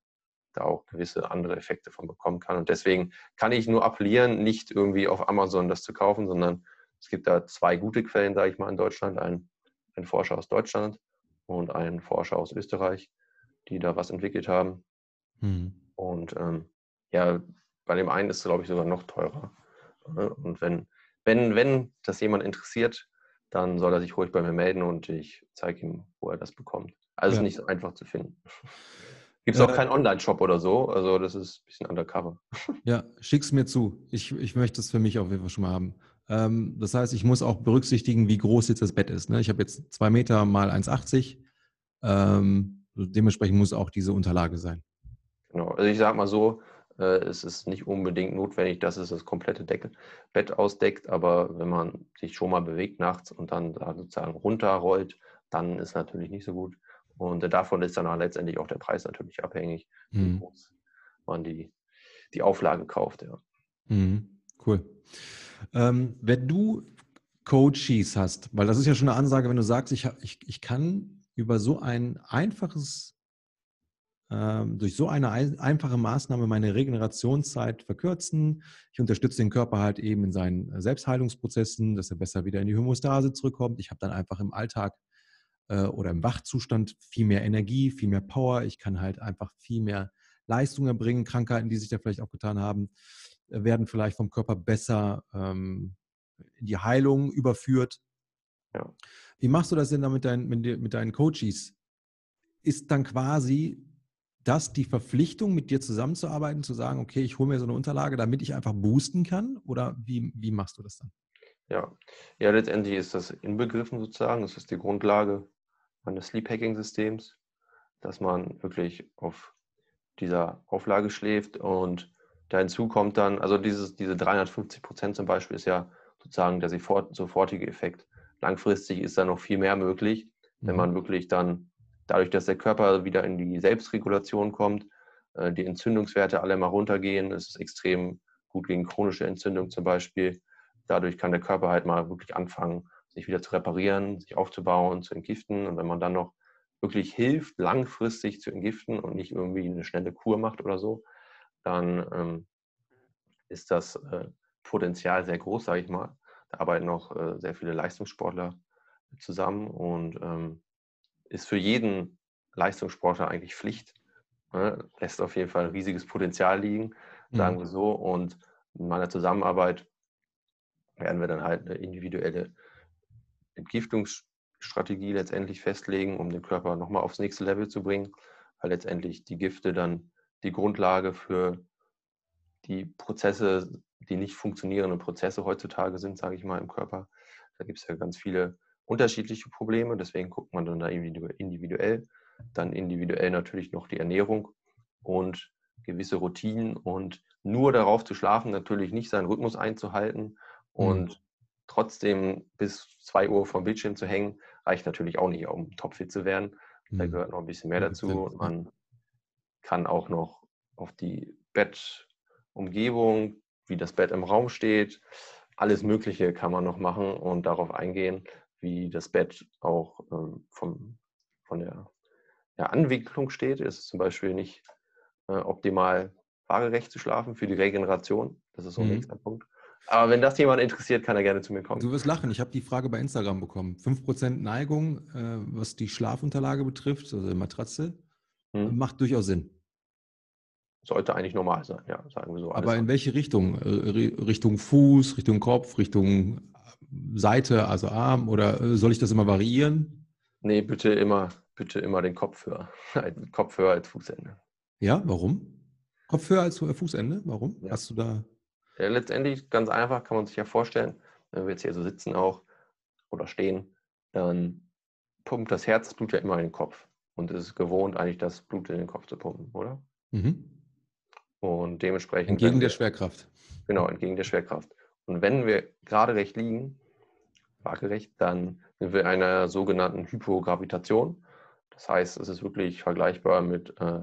da auch gewisse andere Effekte von bekommen kann. Und deswegen kann ich nur appellieren, nicht irgendwie auf Amazon das zu kaufen, sondern es gibt da zwei gute Quellen, sage ich mal, in Deutschland. Ein, ein Forscher aus Deutschland und ein Forscher aus Österreich, die da was entwickelt haben. Mhm. Und ähm, ja, bei dem einen ist es, glaube ich, sogar noch teurer. Ne? Und wenn, wenn, wenn das jemand interessiert, dann soll er sich ruhig bei mir melden und ich zeige ihm, wo er das bekommt. Also ja. nicht so einfach zu finden. [laughs] Gibt es auch äh, keinen Online-Shop oder so. Also das ist ein bisschen undercover. [laughs] Ja, schick's mir zu. Ich, ich möchte es für mich auf jeden Fall schon mal haben. Ähm, das heißt, ich muss auch berücksichtigen, wie groß jetzt das Bett ist. Ne? Ich habe jetzt zwei Meter mal 1,80. Ähm, dementsprechend muss auch diese Unterlage sein. Genau. Also ich sage mal so, es ist nicht unbedingt notwendig, dass es das komplette Decke, Bett ausdeckt, aber wenn man sich schon mal bewegt nachts und dann da sozusagen runterrollt, dann ist natürlich nicht so gut. Und davon ist dann auch letztendlich auch der Preis natürlich abhängig, mhm. wie groß man die, die Auflage kauft. Ja. Mhm. Cool. Ähm, wenn du Coaches hast, weil das ist ja schon eine Ansage, wenn du sagst, ich, ich, ich kann über so ein einfaches, durch so eine einfache Maßnahme meine Regenerationszeit verkürzen. Ich unterstütze den Körper halt eben in seinen Selbstheilungsprozessen, dass er besser wieder in die Homostase zurückkommt. Ich habe dann einfach im Alltag äh, oder im Wachzustand viel mehr Energie, viel mehr Power. Ich kann halt einfach viel mehr Leistung erbringen. Krankheiten, die sich da vielleicht auch getan haben, äh, werden vielleicht vom Körper besser ähm, in die Heilung überführt. Ja. Wie machst du das denn da mit, dein, mit, mit deinen Coaches? Ist dann quasi das die Verpflichtung, mit dir zusammenzuarbeiten, zu sagen, okay, ich hole mir so eine Unterlage, damit ich einfach boosten kann? Oder wie, wie machst du das dann? Ja. ja, letztendlich ist das inbegriffen sozusagen. Das ist die Grundlage meines Sleep Hacking Systems, dass man wirklich auf dieser Auflage schläft und da hinzu kommt dann, also dieses, diese 350 Prozent zum Beispiel ist ja sozusagen der sofortige Effekt. Langfristig ist da noch viel mehr möglich, wenn mhm. man wirklich dann, dadurch, dass der Körper wieder in die Selbstregulation kommt, äh, die Entzündungswerte alle mal runtergehen, es ist extrem gut gegen chronische Entzündung zum Beispiel. Dadurch kann der Körper halt mal wirklich anfangen, sich wieder zu reparieren, sich aufzubauen, zu entgiften. Und wenn man dann noch wirklich hilft, langfristig zu entgiften und nicht irgendwie eine schnelle Kur macht oder so, dann ähm, ist das äh, Potenzial sehr groß, sage ich mal. Da arbeiten noch äh, sehr viele Leistungssportler zusammen und ähm, ist für jeden Leistungssportler eigentlich Pflicht. Ne? Lässt auf jeden Fall ein riesiges Potenzial liegen, sagen mhm. wir so. Und in meiner Zusammenarbeit werden wir dann halt eine individuelle Entgiftungsstrategie letztendlich festlegen, um den Körper nochmal aufs nächste Level zu bringen, weil letztendlich die Gifte dann die Grundlage für die Prozesse, die nicht funktionierenden Prozesse heutzutage sind, sage ich mal, im Körper. Da gibt es ja ganz viele unterschiedliche Probleme, deswegen guckt man dann da individuell. Dann individuell natürlich noch die Ernährung und gewisse Routinen und nur darauf zu schlafen, natürlich nicht seinen Rhythmus einzuhalten mhm. und mhm trotzdem bis 2 Uhr vom Bildschirm zu hängen, reicht natürlich auch nicht, um topfit zu werden. Da mhm. gehört noch ein bisschen mehr dazu. Man kann auch noch auf die Bettumgebung, wie das Bett im Raum steht, alles Mögliche kann man noch machen und darauf eingehen, wie das Bett auch ähm, vom, von der, der Anwicklung steht. Es ist zum Beispiel nicht äh, optimal waagerecht zu schlafen für die Regeneration. Das ist so ein mhm. nächster Punkt. Aber wenn das jemand interessiert, kann er gerne zu mir kommen. Du wirst lachen. Ich habe die Frage bei Instagram bekommen. 5% Neigung, äh, was die Schlafunterlage betrifft, also die Matratze, hm. macht durchaus Sinn. Sollte eigentlich normal sein, ja, sagen wir so. Aber in welche Richtung? Äh, Richtung Fuß, Richtung Kopf, Richtung Seite, also Arm oder äh, soll ich das immer variieren? Nee, bitte immer, bitte immer den Kopfhörer. [laughs] Kopfhörer als Fußende. Ja, warum? Kopfhörer als Fußende? Warum? Ja. Hast du da ja, letztendlich ganz einfach kann man sich ja vorstellen, wenn wir jetzt hier so sitzen auch oder stehen, dann pumpt das Herzblut ja immer in den Kopf. Und es ist gewohnt, eigentlich das Blut in den Kopf zu pumpen, oder? Mhm. Und dementsprechend. Entgegen wir, der Schwerkraft. Genau, entgegen der Schwerkraft. Und wenn wir gerade recht liegen, waagerecht, dann sind wir in einer sogenannten Hypogravitation. Das heißt, es ist wirklich vergleichbar mit äh,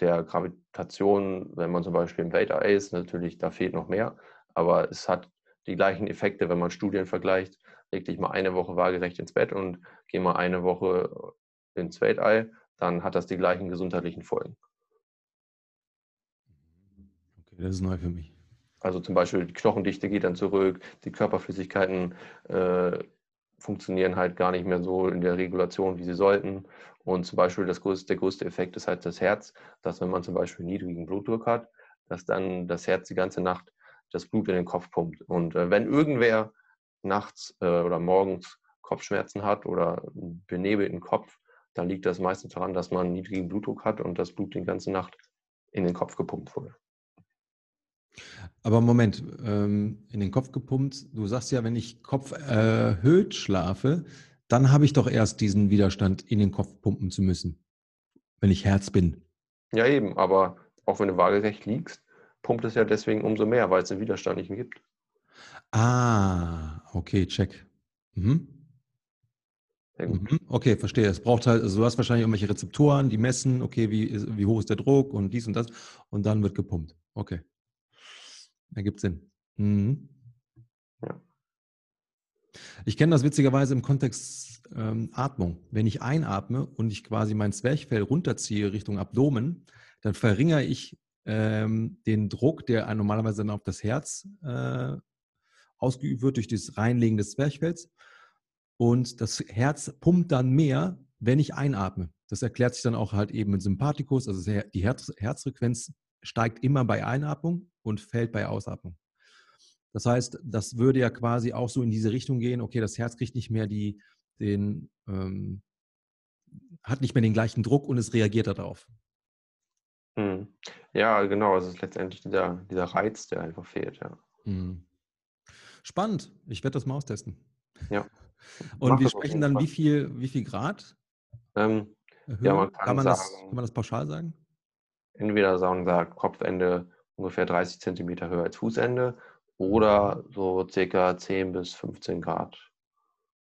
der Gravitation, wenn man zum Beispiel im Weltall ist, natürlich, da fehlt noch mehr, aber es hat die gleichen Effekte, wenn man Studien vergleicht, leg dich mal eine Woche waagerecht ins Bett und geh mal eine Woche ins Weltall, dann hat das die gleichen gesundheitlichen Folgen. Okay, das ist neu für mich. Also zum Beispiel die Knochendichte geht dann zurück, die Körperflüssigkeiten äh, funktionieren halt gar nicht mehr so in der Regulation, wie sie sollten. Und zum Beispiel das größte, der größte Effekt ist halt das Herz, dass wenn man zum Beispiel niedrigen Blutdruck hat, dass dann das Herz die ganze Nacht das Blut in den Kopf pumpt. Und äh, wenn irgendwer nachts äh, oder morgens Kopfschmerzen hat oder einen benebelten Kopf, dann liegt das meistens daran, dass man niedrigen Blutdruck hat und das Blut die ganze Nacht in den Kopf gepumpt wurde. Aber Moment, ähm, in den Kopf gepumpt. Du sagst ja, wenn ich Kopf erhöht schlafe, dann habe ich doch erst diesen Widerstand, in den Kopf pumpen zu müssen, wenn ich Herz bin. Ja, eben, aber auch wenn du waagerecht liegst, pumpt es ja deswegen umso mehr, weil es den Widerstand nicht mehr gibt. Ah, okay, check. Mhm. Mhm. Okay, verstehe. Es braucht halt, also du hast wahrscheinlich irgendwelche Rezeptoren, die messen, okay, wie, wie hoch ist der Druck und dies und das und dann wird gepumpt. Okay. Ergibt Sinn. Mhm. Ja. Ich kenne das witzigerweise im Kontext ähm, Atmung. Wenn ich einatme und ich quasi mein Zwerchfell runterziehe Richtung Abdomen, dann verringere ich ähm, den Druck, der normalerweise dann auf das Herz äh, ausgeübt wird durch das Reinlegen des Zwerchfells. Und das Herz pumpt dann mehr, wenn ich einatme. Das erklärt sich dann auch halt eben mit Sympathikus. Also die Herz Herzfrequenz steigt immer bei Einatmung und fällt bei Ausatmung. Das heißt, das würde ja quasi auch so in diese Richtung gehen, okay, das Herz kriegt nicht mehr die, den, ähm, hat nicht mehr den gleichen Druck und es reagiert darauf. Hm. Ja, genau, es ist letztendlich dieser, dieser Reiz, der einfach fehlt, ja. Hm. Spannend, ich werde das mal austesten. Ja. [laughs] Und Mach wir sprechen dann, wie viel, wie viel Grad? Ähm, ja, man kann, kann, man sagen, das, kann man das pauschal sagen? Entweder sagen sagt Kopfende ungefähr 30 Zentimeter höher als Fußende oder so circa 10 bis 15 Grad.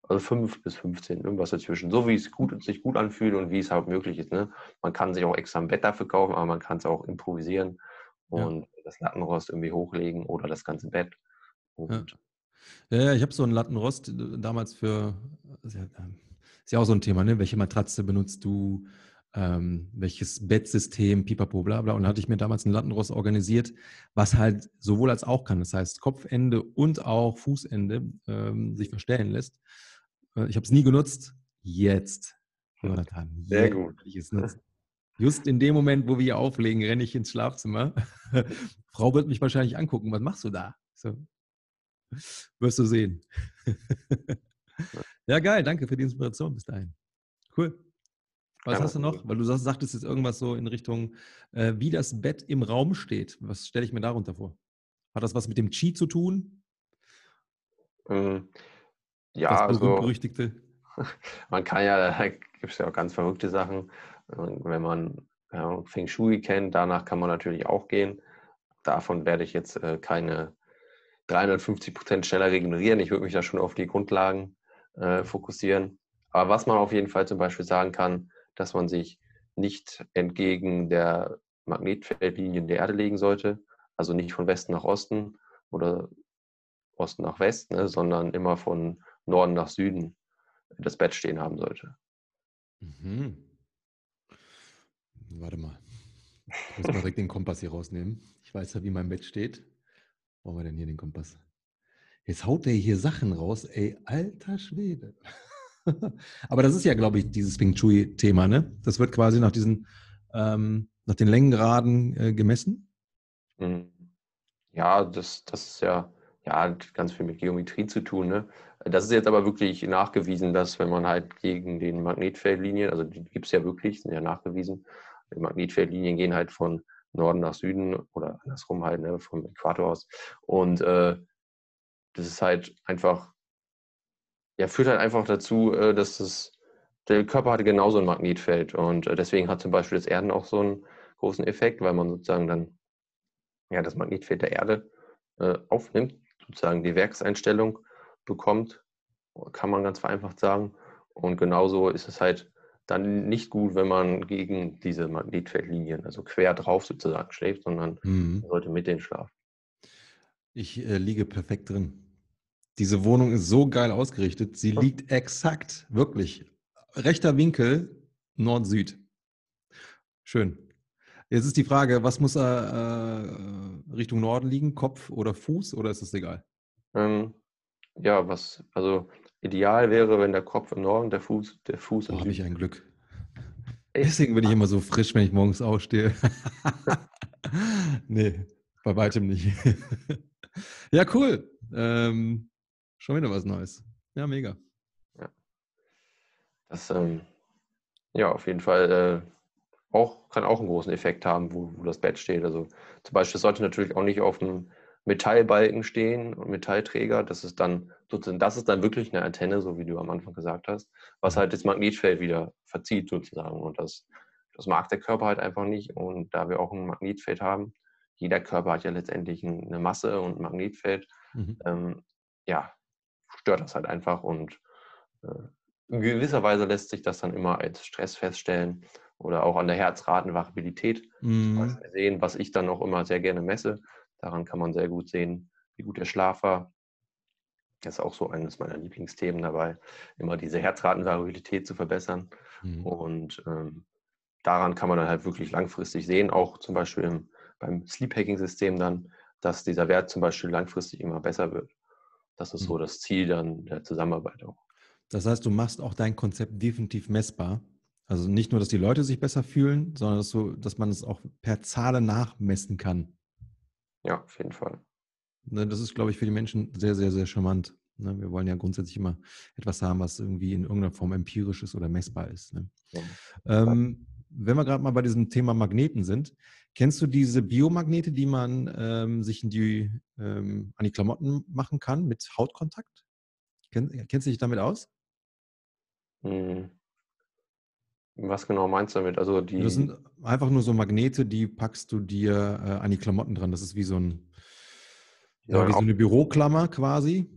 Also 5 bis 15, irgendwas dazwischen. So wie es gut, sich gut anfühlt und wie es halt möglich ist. Ne? Man kann sich auch extra ein Bett dafür kaufen, aber man kann es auch improvisieren und ja. das Lattenrost irgendwie hochlegen oder das ganze Bett. Ja. ja. ich habe so ein Lattenrost äh, damals für, ist ja auch so ein Thema, ne? welche Matratze benutzt du, ähm, welches Bettsystem, pipapo, bla bla. Und da hatte ich mir damals ein Lattenrost organisiert, was halt sowohl als auch kann. Das heißt, Kopfende und auch Fußende ähm, sich verstellen lässt. Äh, ich habe es nie genutzt. Jetzt, Jonathan. Sehr jetzt gut. Ich es nutzen. Just in dem Moment, wo wir hier auflegen, renne ich ins Schlafzimmer. [laughs] Frau wird mich wahrscheinlich angucken. Was machst du da? So. Wirst du sehen. [laughs] ja, geil. Danke für die Inspiration bis dahin. Cool. Was ja, hast du noch? Weil du sagtest jetzt irgendwas so in Richtung, äh, wie das Bett im Raum steht. Was stelle ich mir darunter vor? Hat das was mit dem Qi zu tun? Ähm, ja, das also, berüchtigte. [laughs] Man kann ja, da gibt es ja auch ganz verrückte Sachen. Wenn man ja, Feng Shui kennt, danach kann man natürlich auch gehen. Davon werde ich jetzt äh, keine 350 Prozent schneller regenerieren. Ich würde mich da schon auf die Grundlagen äh, fokussieren. Aber was man auf jeden Fall zum Beispiel sagen kann, dass man sich nicht entgegen der Magnetfeldlinien der Erde legen sollte, also nicht von Westen nach Osten oder Osten nach Westen, ne, sondern immer von Norden nach Süden das Bett stehen haben sollte. Mhm. Warte mal. Ich muss mal direkt den Kompass hier rausnehmen. Ich weiß ja, wie mein Bett steht. Wo haben wir denn hier den Kompass? Jetzt haut der hier Sachen raus, ey, alter Schwede. [laughs] Aber das ist ja, glaube ich, dieses Wing Chui-Thema, ne? Das wird quasi nach diesen, ähm, nach den Längengraden äh, gemessen? Mhm. Ja, das, das ist ja, ja ganz viel mit Geometrie zu tun. Ne? Das ist jetzt aber wirklich nachgewiesen, dass wenn man halt gegen den Magnetfeldlinien, also die gibt es ja wirklich, sind ja nachgewiesen, die Magnetfeldlinien gehen halt von Norden nach Süden oder andersrum halt, ne, vom Äquator aus. Und äh, das ist halt einfach ja, führt halt einfach dazu, äh, dass es, der Körper hat genauso ein Magnetfeld und äh, deswegen hat zum Beispiel das Erden auch so einen großen Effekt, weil man sozusagen dann ja, das Magnetfeld der Erde äh, aufnimmt, sozusagen die Werkseinstellung bekommt, kann man ganz vereinfacht sagen. Und genauso ist es halt dann nicht gut, wenn man gegen diese Magnetfeldlinien, also quer drauf sozusagen schläft, sondern mhm. sollte mit denen schlafen. Ich äh, liege perfekt drin. Diese Wohnung ist so geil ausgerichtet. Sie liegt exakt, wirklich, rechter Winkel, Nord-Süd. Schön. Jetzt ist die Frage, was muss er äh, Richtung Norden liegen? Kopf oder Fuß oder ist das egal? Ähm, ja, was, also ideal wäre, wenn der Kopf im Norden, der Fuß, der Fuß im oh, Süden. ich ein Glück. Echt? Deswegen bin ich immer so frisch, wenn ich morgens aufstehe. [laughs] nee, bei weitem nicht. [laughs] ja, cool. Ähm, schon wieder was Neues. Ja, mega. Ja. Das, ähm, ja, auf jeden Fall äh, auch, kann auch einen großen Effekt haben, wo, wo das Bett steht. Also zum Beispiel sollte natürlich auch nicht auf dem Metallbalken stehen und Metallträger. Das ist dann sozusagen, das ist dann wirklich eine Antenne, so wie du am Anfang gesagt hast, was halt das Magnetfeld wieder verzieht sozusagen. Und das, das mag der Körper halt einfach nicht. Und da wir auch ein Magnetfeld haben, jeder Körper hat ja letztendlich eine Masse und ein Magnetfeld, mhm. ähm, ja, stört das halt einfach und äh, in gewisser Weise lässt sich das dann immer als Stress feststellen oder auch an der Herzratenvariabilität mhm. sehen, was ich dann auch immer sehr gerne messe. Daran kann man sehr gut sehen, wie gut der Schlaf war. Das ist auch so eines meiner Lieblingsthemen dabei, immer diese Herzratenvariabilität zu verbessern. Mhm. Und ähm, daran kann man dann halt wirklich langfristig sehen, auch zum Beispiel im, beim Sleep Hacking System dann, dass dieser Wert zum Beispiel langfristig immer besser wird. Das ist mhm. so das Ziel dann der Zusammenarbeit auch. Das heißt, du machst auch dein Konzept definitiv messbar. Also nicht nur, dass die Leute sich besser fühlen, sondern dass, so, dass man es auch per Zahl nachmessen kann. Ja, auf jeden Fall. Ne, das ist, glaube ich, für die Menschen sehr, sehr, sehr charmant. Ne? Wir wollen ja grundsätzlich immer etwas haben, was irgendwie in irgendeiner Form empirisch ist oder messbar ist. Ne? Ja. Ähm, wenn wir gerade mal bei diesem Thema Magneten sind, kennst du diese Biomagnete, die man ähm, sich die, ähm, an die Klamotten machen kann mit Hautkontakt? Kenn, kennst du dich damit aus? Hm. Was genau meinst du damit? Also die das sind einfach nur so Magnete, die packst du dir äh, an die Klamotten dran. Das ist wie so, ein, ja, wie so eine Büroklammer quasi.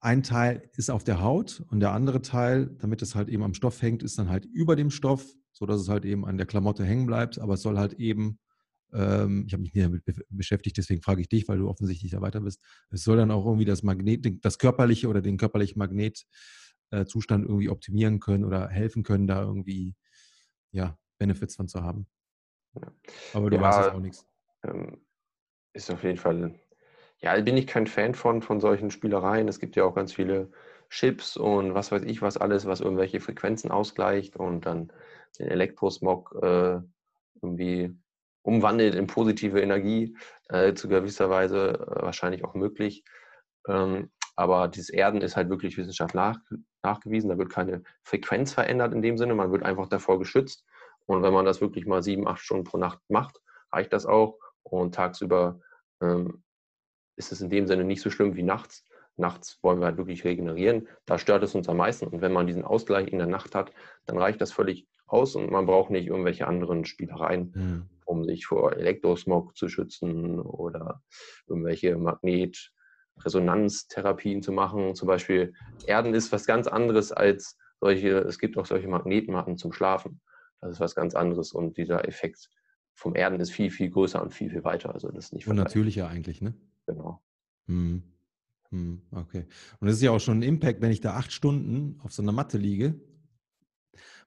Ein Teil ist auf der Haut und der andere Teil, damit es halt eben am Stoff hängt, ist dann halt über dem Stoff, sodass es halt eben an der Klamotte hängen bleibt. Aber es soll halt eben, ähm, ich habe mich nie damit beschäftigt, deswegen frage ich dich, weil du offensichtlich da weiter bist. Es soll dann auch irgendwie das Magnet, das körperliche oder den körperlichen Magnet äh, irgendwie optimieren können oder helfen können, da irgendwie ja, Benefits von zu haben. Ja. Aber du ja, weißt jetzt auch nichts. Ähm, ist auf jeden Fall, ja, bin ich kein Fan von, von solchen Spielereien. Es gibt ja auch ganz viele Chips und was weiß ich was alles, was irgendwelche Frequenzen ausgleicht und dann den Elektrosmog äh, irgendwie umwandelt in positive Energie, äh, zu gewisser Weise äh, wahrscheinlich auch möglich. Ähm, aber dieses Erden ist halt wirklich Wissenschaft nach, nachgewiesen. Da wird keine Frequenz verändert in dem Sinne. Man wird einfach davor geschützt. Und wenn man das wirklich mal sieben, acht Stunden pro Nacht macht, reicht das auch. Und tagsüber ähm, ist es in dem Sinne nicht so schlimm wie nachts. Nachts wollen wir halt wirklich regenerieren. Da stört es uns am meisten. Und wenn man diesen Ausgleich in der Nacht hat, dann reicht das völlig aus und man braucht nicht irgendwelche anderen Spielereien, mhm. um sich vor Elektrosmog zu schützen oder irgendwelche Magnet- Resonanztherapien zu machen. Zum Beispiel Erden ist was ganz anderes als solche, es gibt auch solche Magnetmatten zum Schlafen. Das ist was ganz anderes und dieser Effekt vom Erden ist viel, viel größer und viel, viel weiter. Also das ist nicht Und natürlicher eigentlich, ne? Genau. Hm. Hm, okay. Und das ist ja auch schon ein Impact, wenn ich da acht Stunden auf so einer Matte liege,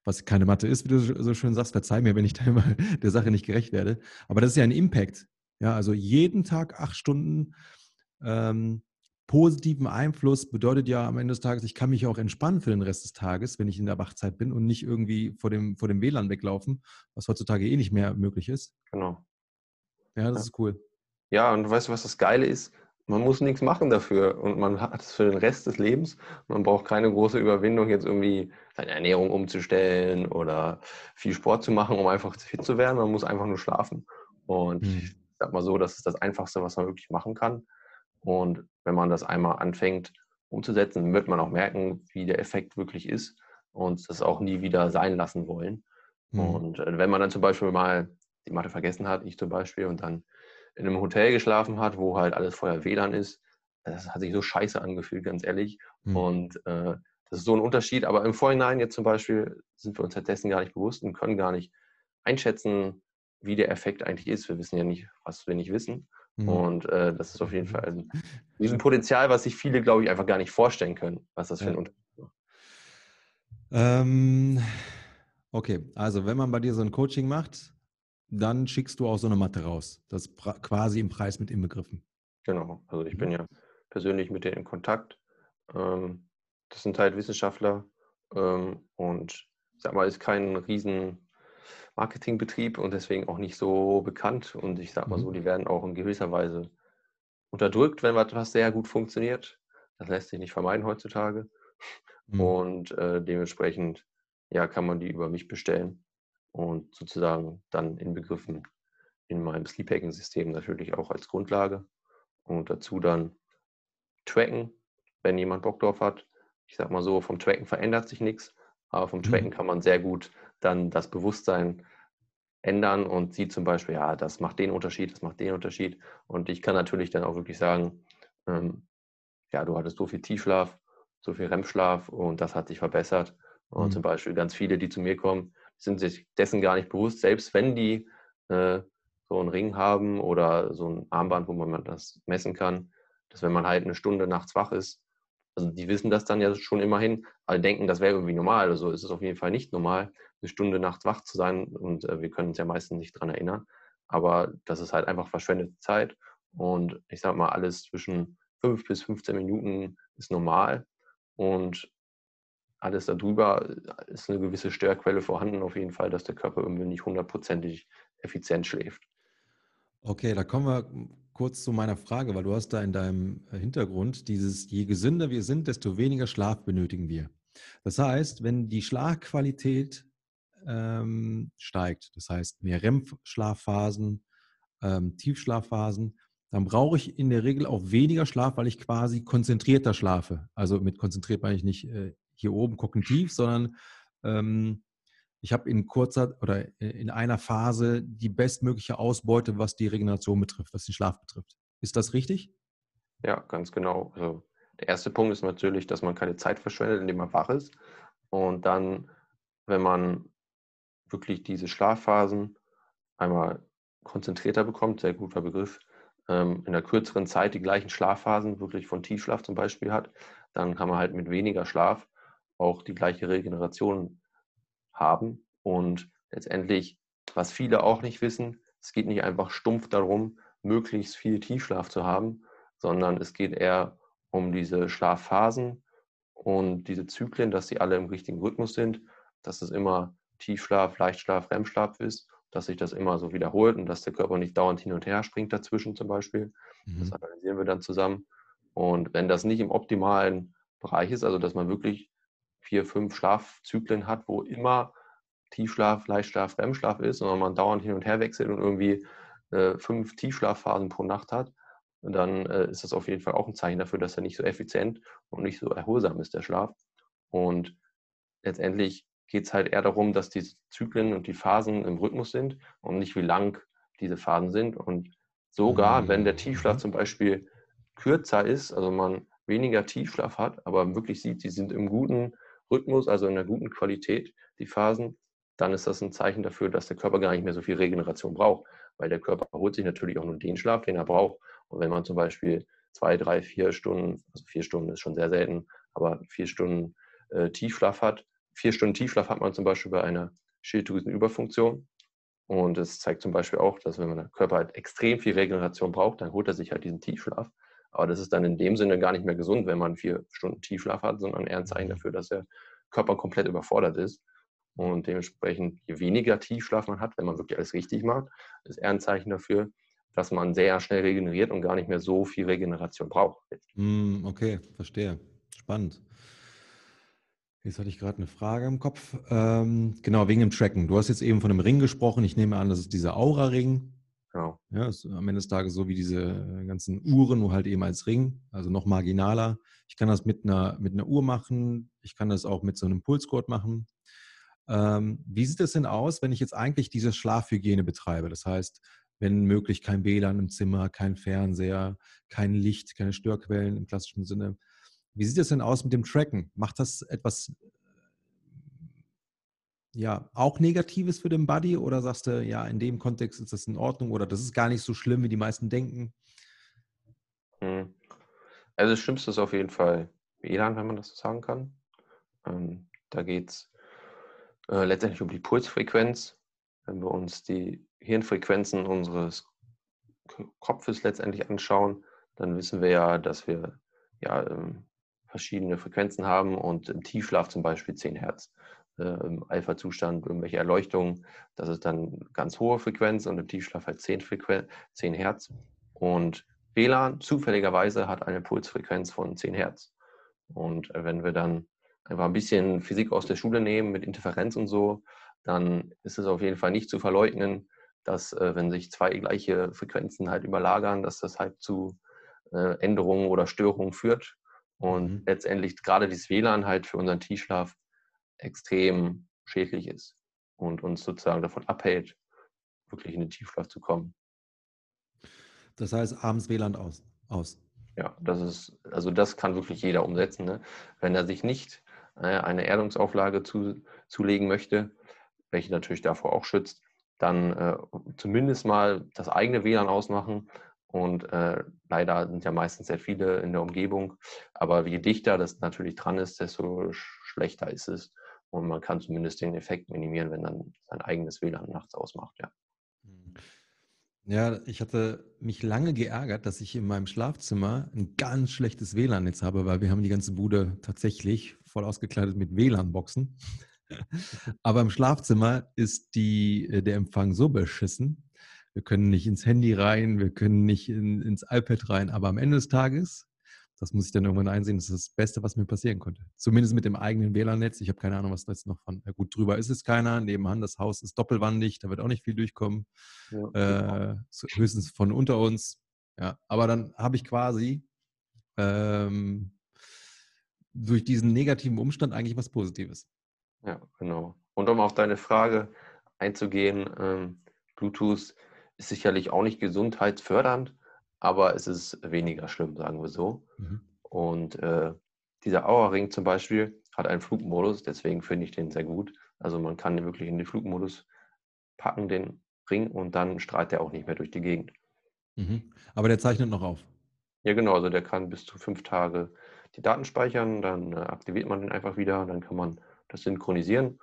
was keine Matte ist, wie du so schön sagst, verzeih mir, wenn ich [laughs] da immer der Sache nicht gerecht werde. Aber das ist ja ein Impact. Ja, also jeden Tag acht Stunden ähm, positiven Einfluss bedeutet ja am Ende des Tages, ich kann mich auch entspannen für den Rest des Tages, wenn ich in der Wachzeit bin und nicht irgendwie vor dem, vor dem WLAN weglaufen, was heutzutage eh nicht mehr möglich ist. Genau. Ja, das ja. ist cool. Ja, und weißt du, was das Geile ist? Man muss nichts machen dafür und man hat es für den Rest des Lebens. Man braucht keine große Überwindung, jetzt irgendwie seine Ernährung umzustellen oder viel Sport zu machen, um einfach fit zu werden. Man muss einfach nur schlafen. Und hm. ich sag mal so, das ist das Einfachste, was man wirklich machen kann. Und wenn man das einmal anfängt umzusetzen, wird man auch merken, wie der Effekt wirklich ist und das auch nie wieder sein lassen wollen. Mhm. Und äh, wenn man dann zum Beispiel mal die Matte vergessen hat, ich zum Beispiel, und dann in einem Hotel geschlafen hat, wo halt alles vorher WLAN ist, das hat sich so scheiße angefühlt, ganz ehrlich. Mhm. Und äh, das ist so ein Unterschied. Aber im Vorhinein jetzt zum Beispiel sind wir uns halt dessen gar nicht bewusst und können gar nicht einschätzen, wie der Effekt eigentlich ist. Wir wissen ja nicht, was wir nicht wissen. Mhm. Und äh, das ist auf jeden Fall [laughs] ein, ein Potenzial, was sich viele, glaube ich, einfach gar nicht vorstellen können, was das für ein Unterschied ist. Ähm, okay, also wenn man bei dir so ein Coaching macht, dann schickst du auch so eine Matte raus. Das ist quasi im Preis mit inbegriffen. Genau, also ich bin mhm. ja persönlich mit denen in Kontakt. Ähm, das sind halt Wissenschaftler ähm, und ich sag mal, ist kein riesen Marketingbetrieb und deswegen auch nicht so bekannt. Und ich sag mal so, mhm. die werden auch in gewisser Weise unterdrückt, wenn etwas sehr gut funktioniert. Das lässt sich nicht vermeiden heutzutage. Mhm. Und äh, dementsprechend ja, kann man die über mich bestellen und sozusagen dann inbegriffen in meinem Sleephacking-System natürlich auch als Grundlage und dazu dann tracken, wenn jemand Bock drauf hat. Ich sag mal so, vom Tracken verändert sich nichts, aber vom Tracken mhm. kann man sehr gut dann das Bewusstsein ändern und sieht zum Beispiel, ja, das macht den Unterschied, das macht den Unterschied. Und ich kann natürlich dann auch wirklich sagen, ähm, ja, du hattest so viel Tiefschlaf, so viel REM-Schlaf und das hat sich verbessert. Und mhm. zum Beispiel ganz viele, die zu mir kommen, sind sich dessen gar nicht bewusst, selbst wenn die äh, so einen Ring haben oder so ein Armband, wo man das messen kann, dass wenn man halt eine Stunde nachts wach ist, also die wissen das dann ja schon immerhin, alle denken, das wäre irgendwie normal. Also ist es auf jeden Fall nicht normal, eine Stunde nachts wach zu sein und äh, wir können uns ja meistens nicht daran erinnern. Aber das ist halt einfach verschwendete Zeit und ich sag mal, alles zwischen 5 bis 15 Minuten ist normal und alles darüber äh, ist eine gewisse Störquelle vorhanden, auf jeden Fall, dass der Körper irgendwie nicht hundertprozentig effizient schläft. Okay, da kommen wir kurz zu meiner Frage, weil du hast da in deinem äh, Hintergrund dieses, je gesünder wir sind, desto weniger Schlaf benötigen wir. Das heißt, wenn die Schlafqualität ähm, steigt, das heißt mehr REM-Schlafphasen, ähm, Tiefschlafphasen, dann brauche ich in der Regel auch weniger Schlaf, weil ich quasi konzentrierter schlafe. Also mit konzentriert meine ich nicht äh, hier oben kognitiv, sondern ähm, ich habe in kurzer oder in einer Phase die bestmögliche Ausbeute, was die Regeneration betrifft, was den Schlaf betrifft. Ist das richtig? Ja, ganz genau. Also der erste Punkt ist natürlich, dass man keine Zeit verschwendet, indem man wach ist. Und dann, wenn man wirklich diese Schlafphasen einmal konzentrierter bekommt, sehr guter Begriff, ähm, in der kürzeren Zeit die gleichen Schlafphasen wirklich von Tiefschlaf zum Beispiel hat, dann kann man halt mit weniger Schlaf auch die gleiche Regeneration haben. Und letztendlich, was viele auch nicht wissen, es geht nicht einfach stumpf darum, möglichst viel Tiefschlaf zu haben, sondern es geht eher um diese Schlafphasen und diese Zyklen, dass sie alle im richtigen Rhythmus sind, dass es immer Tiefschlaf, Leichtschlaf, REM-Schlaf ist, dass sich das immer so wiederholt und dass der Körper nicht dauernd hin und her springt dazwischen zum Beispiel. Mhm. Das analysieren wir dann zusammen. Und wenn das nicht im optimalen Bereich ist, also dass man wirklich vier, fünf Schlafzyklen hat, wo immer Tiefschlaf, Leichtschlaf, REM-Schlaf ist, sondern man dauernd hin und her wechselt und irgendwie äh, fünf Tiefschlafphasen pro Nacht hat, dann äh, ist das auf jeden Fall auch ein Zeichen dafür, dass er nicht so effizient und nicht so erholsam ist, der Schlaf. Und letztendlich geht es halt eher darum, dass die Zyklen und die Phasen im Rhythmus sind und nicht wie lang diese Phasen sind. Und sogar, wenn der Tiefschlaf mhm. zum Beispiel kürzer ist, also man weniger Tiefschlaf hat, aber wirklich sieht, die sind im guten Rhythmus, also in einer guten Qualität, die Phasen, dann ist das ein Zeichen dafür, dass der Körper gar nicht mehr so viel Regeneration braucht, weil der Körper holt sich natürlich auch nur den Schlaf, den er braucht. Und wenn man zum Beispiel zwei, drei, vier Stunden, also vier Stunden ist schon sehr selten, aber vier Stunden äh, Tiefschlaf hat, vier Stunden Tiefschlaf hat man zum Beispiel bei einer Schilddrüsenüberfunktion. Und es zeigt zum Beispiel auch, dass wenn man der Körper halt extrem viel Regeneration braucht, dann holt er sich halt diesen Tiefschlaf. Aber das ist dann in dem Sinne gar nicht mehr gesund, wenn man vier Stunden Tiefschlaf hat, sondern eher ein Zeichen mhm. dafür, dass der Körper komplett überfordert ist. Und dementsprechend, je weniger Tiefschlaf man hat, wenn man wirklich alles richtig macht, ist eher ein Zeichen dafür, dass man sehr schnell regeneriert und gar nicht mehr so viel Regeneration braucht. Mm, okay, verstehe. Spannend. Jetzt hatte ich gerade eine Frage im Kopf. Ähm, genau, wegen dem Tracken. Du hast jetzt eben von einem Ring gesprochen. Ich nehme an, das ist dieser Aura-Ring. Genau. Ja, ist am Ende des Tages so wie diese äh, ganzen Uhren, nur halt eben als Ring, also noch marginaler. Ich kann das mit einer, mit einer Uhr machen, ich kann das auch mit so einem Pulsgurt machen. Ähm, wie sieht es denn aus, wenn ich jetzt eigentlich diese Schlafhygiene betreibe? Das heißt, wenn möglich kein WLAN im Zimmer, kein Fernseher, kein Licht, keine Störquellen im klassischen Sinne. Wie sieht es denn aus mit dem Tracken? Macht das etwas ja, auch Negatives für den Buddy oder sagst du, ja, in dem Kontext ist das in Ordnung oder das ist gar nicht so schlimm, wie die meisten denken? Hm. Also das Schlimmste ist auf jeden Fall WLAN, wenn man das so sagen kann. Ähm, da geht es äh, letztendlich um die Pulsfrequenz. Wenn wir uns die Hirnfrequenzen unseres Kopfes letztendlich anschauen, dann wissen wir ja, dass wir ja ähm, verschiedene Frequenzen haben und im Tiefschlaf zum Beispiel 10 Hertz. Im Alpha-Zustand irgendwelche Erleuchtungen, das ist dann ganz hohe Frequenz und im Tiefschlaf halt 10, Frequen 10 Hertz. Und WLAN zufälligerweise hat eine Pulsfrequenz von 10 Hertz. Und äh, wenn wir dann einfach ein bisschen Physik aus der Schule nehmen mit Interferenz und so, dann ist es auf jeden Fall nicht zu verleugnen, dass äh, wenn sich zwei gleiche Frequenzen halt überlagern, dass das halt zu äh, Änderungen oder Störungen führt. Und mhm. letztendlich gerade dieses WLAN halt für unseren Tiefschlaf extrem schädlich ist und uns sozusagen davon abhält, wirklich in den Tiefschlaf zu kommen. Das heißt, abends WLAN aus. aus. Ja, das ist, also das kann wirklich jeder umsetzen. Ne? Wenn er sich nicht äh, eine Erdungsauflage zu, zulegen möchte, welche natürlich davor auch schützt, dann äh, zumindest mal das eigene WLAN ausmachen. Und äh, leider sind ja meistens sehr viele in der Umgebung. Aber je dichter das natürlich dran ist, desto schlechter ist es. Und man kann zumindest den Effekt minimieren, wenn dann sein eigenes WLAN nachts ausmacht, ja. Mhm. Ja, ich hatte mich lange geärgert, dass ich in meinem Schlafzimmer ein ganz schlechtes WLAN-Netz habe, weil wir haben die ganze Bude tatsächlich voll ausgekleidet mit WLAN-Boxen. [laughs] Aber im Schlafzimmer ist die, äh, der Empfang so beschissen. Wir können nicht ins Handy rein, wir können nicht in, ins iPad rein. Aber am Ende des Tages, das muss ich dann irgendwann einsehen, das ist das Beste, was mir passieren konnte. Zumindest mit dem eigenen WLAN-Netz. Ich habe keine Ahnung, was da jetzt noch von. Ja gut, drüber ist es keiner. Nebenan das Haus ist doppelwandig, da wird auch nicht viel durchkommen. Ja, äh, höchstens von unter uns. Ja, aber dann habe ich quasi ähm, durch diesen negativen Umstand eigentlich was Positives. Ja, genau. Und um auf deine Frage einzugehen, ähm, Bluetooth ist sicherlich auch nicht gesundheitsfördernd, aber es ist weniger schlimm, sagen wir so. Mhm. Und äh, dieser Auer-Ring zum Beispiel hat einen Flugmodus, deswegen finde ich den sehr gut. Also man kann den wirklich in den Flugmodus packen, den Ring, und dann strahlt der auch nicht mehr durch die Gegend. Mhm. Aber der zeichnet noch auf. Ja, genau. Also der kann bis zu fünf Tage die Daten speichern, dann äh, aktiviert man den einfach wieder, und dann kann man das synchronisieren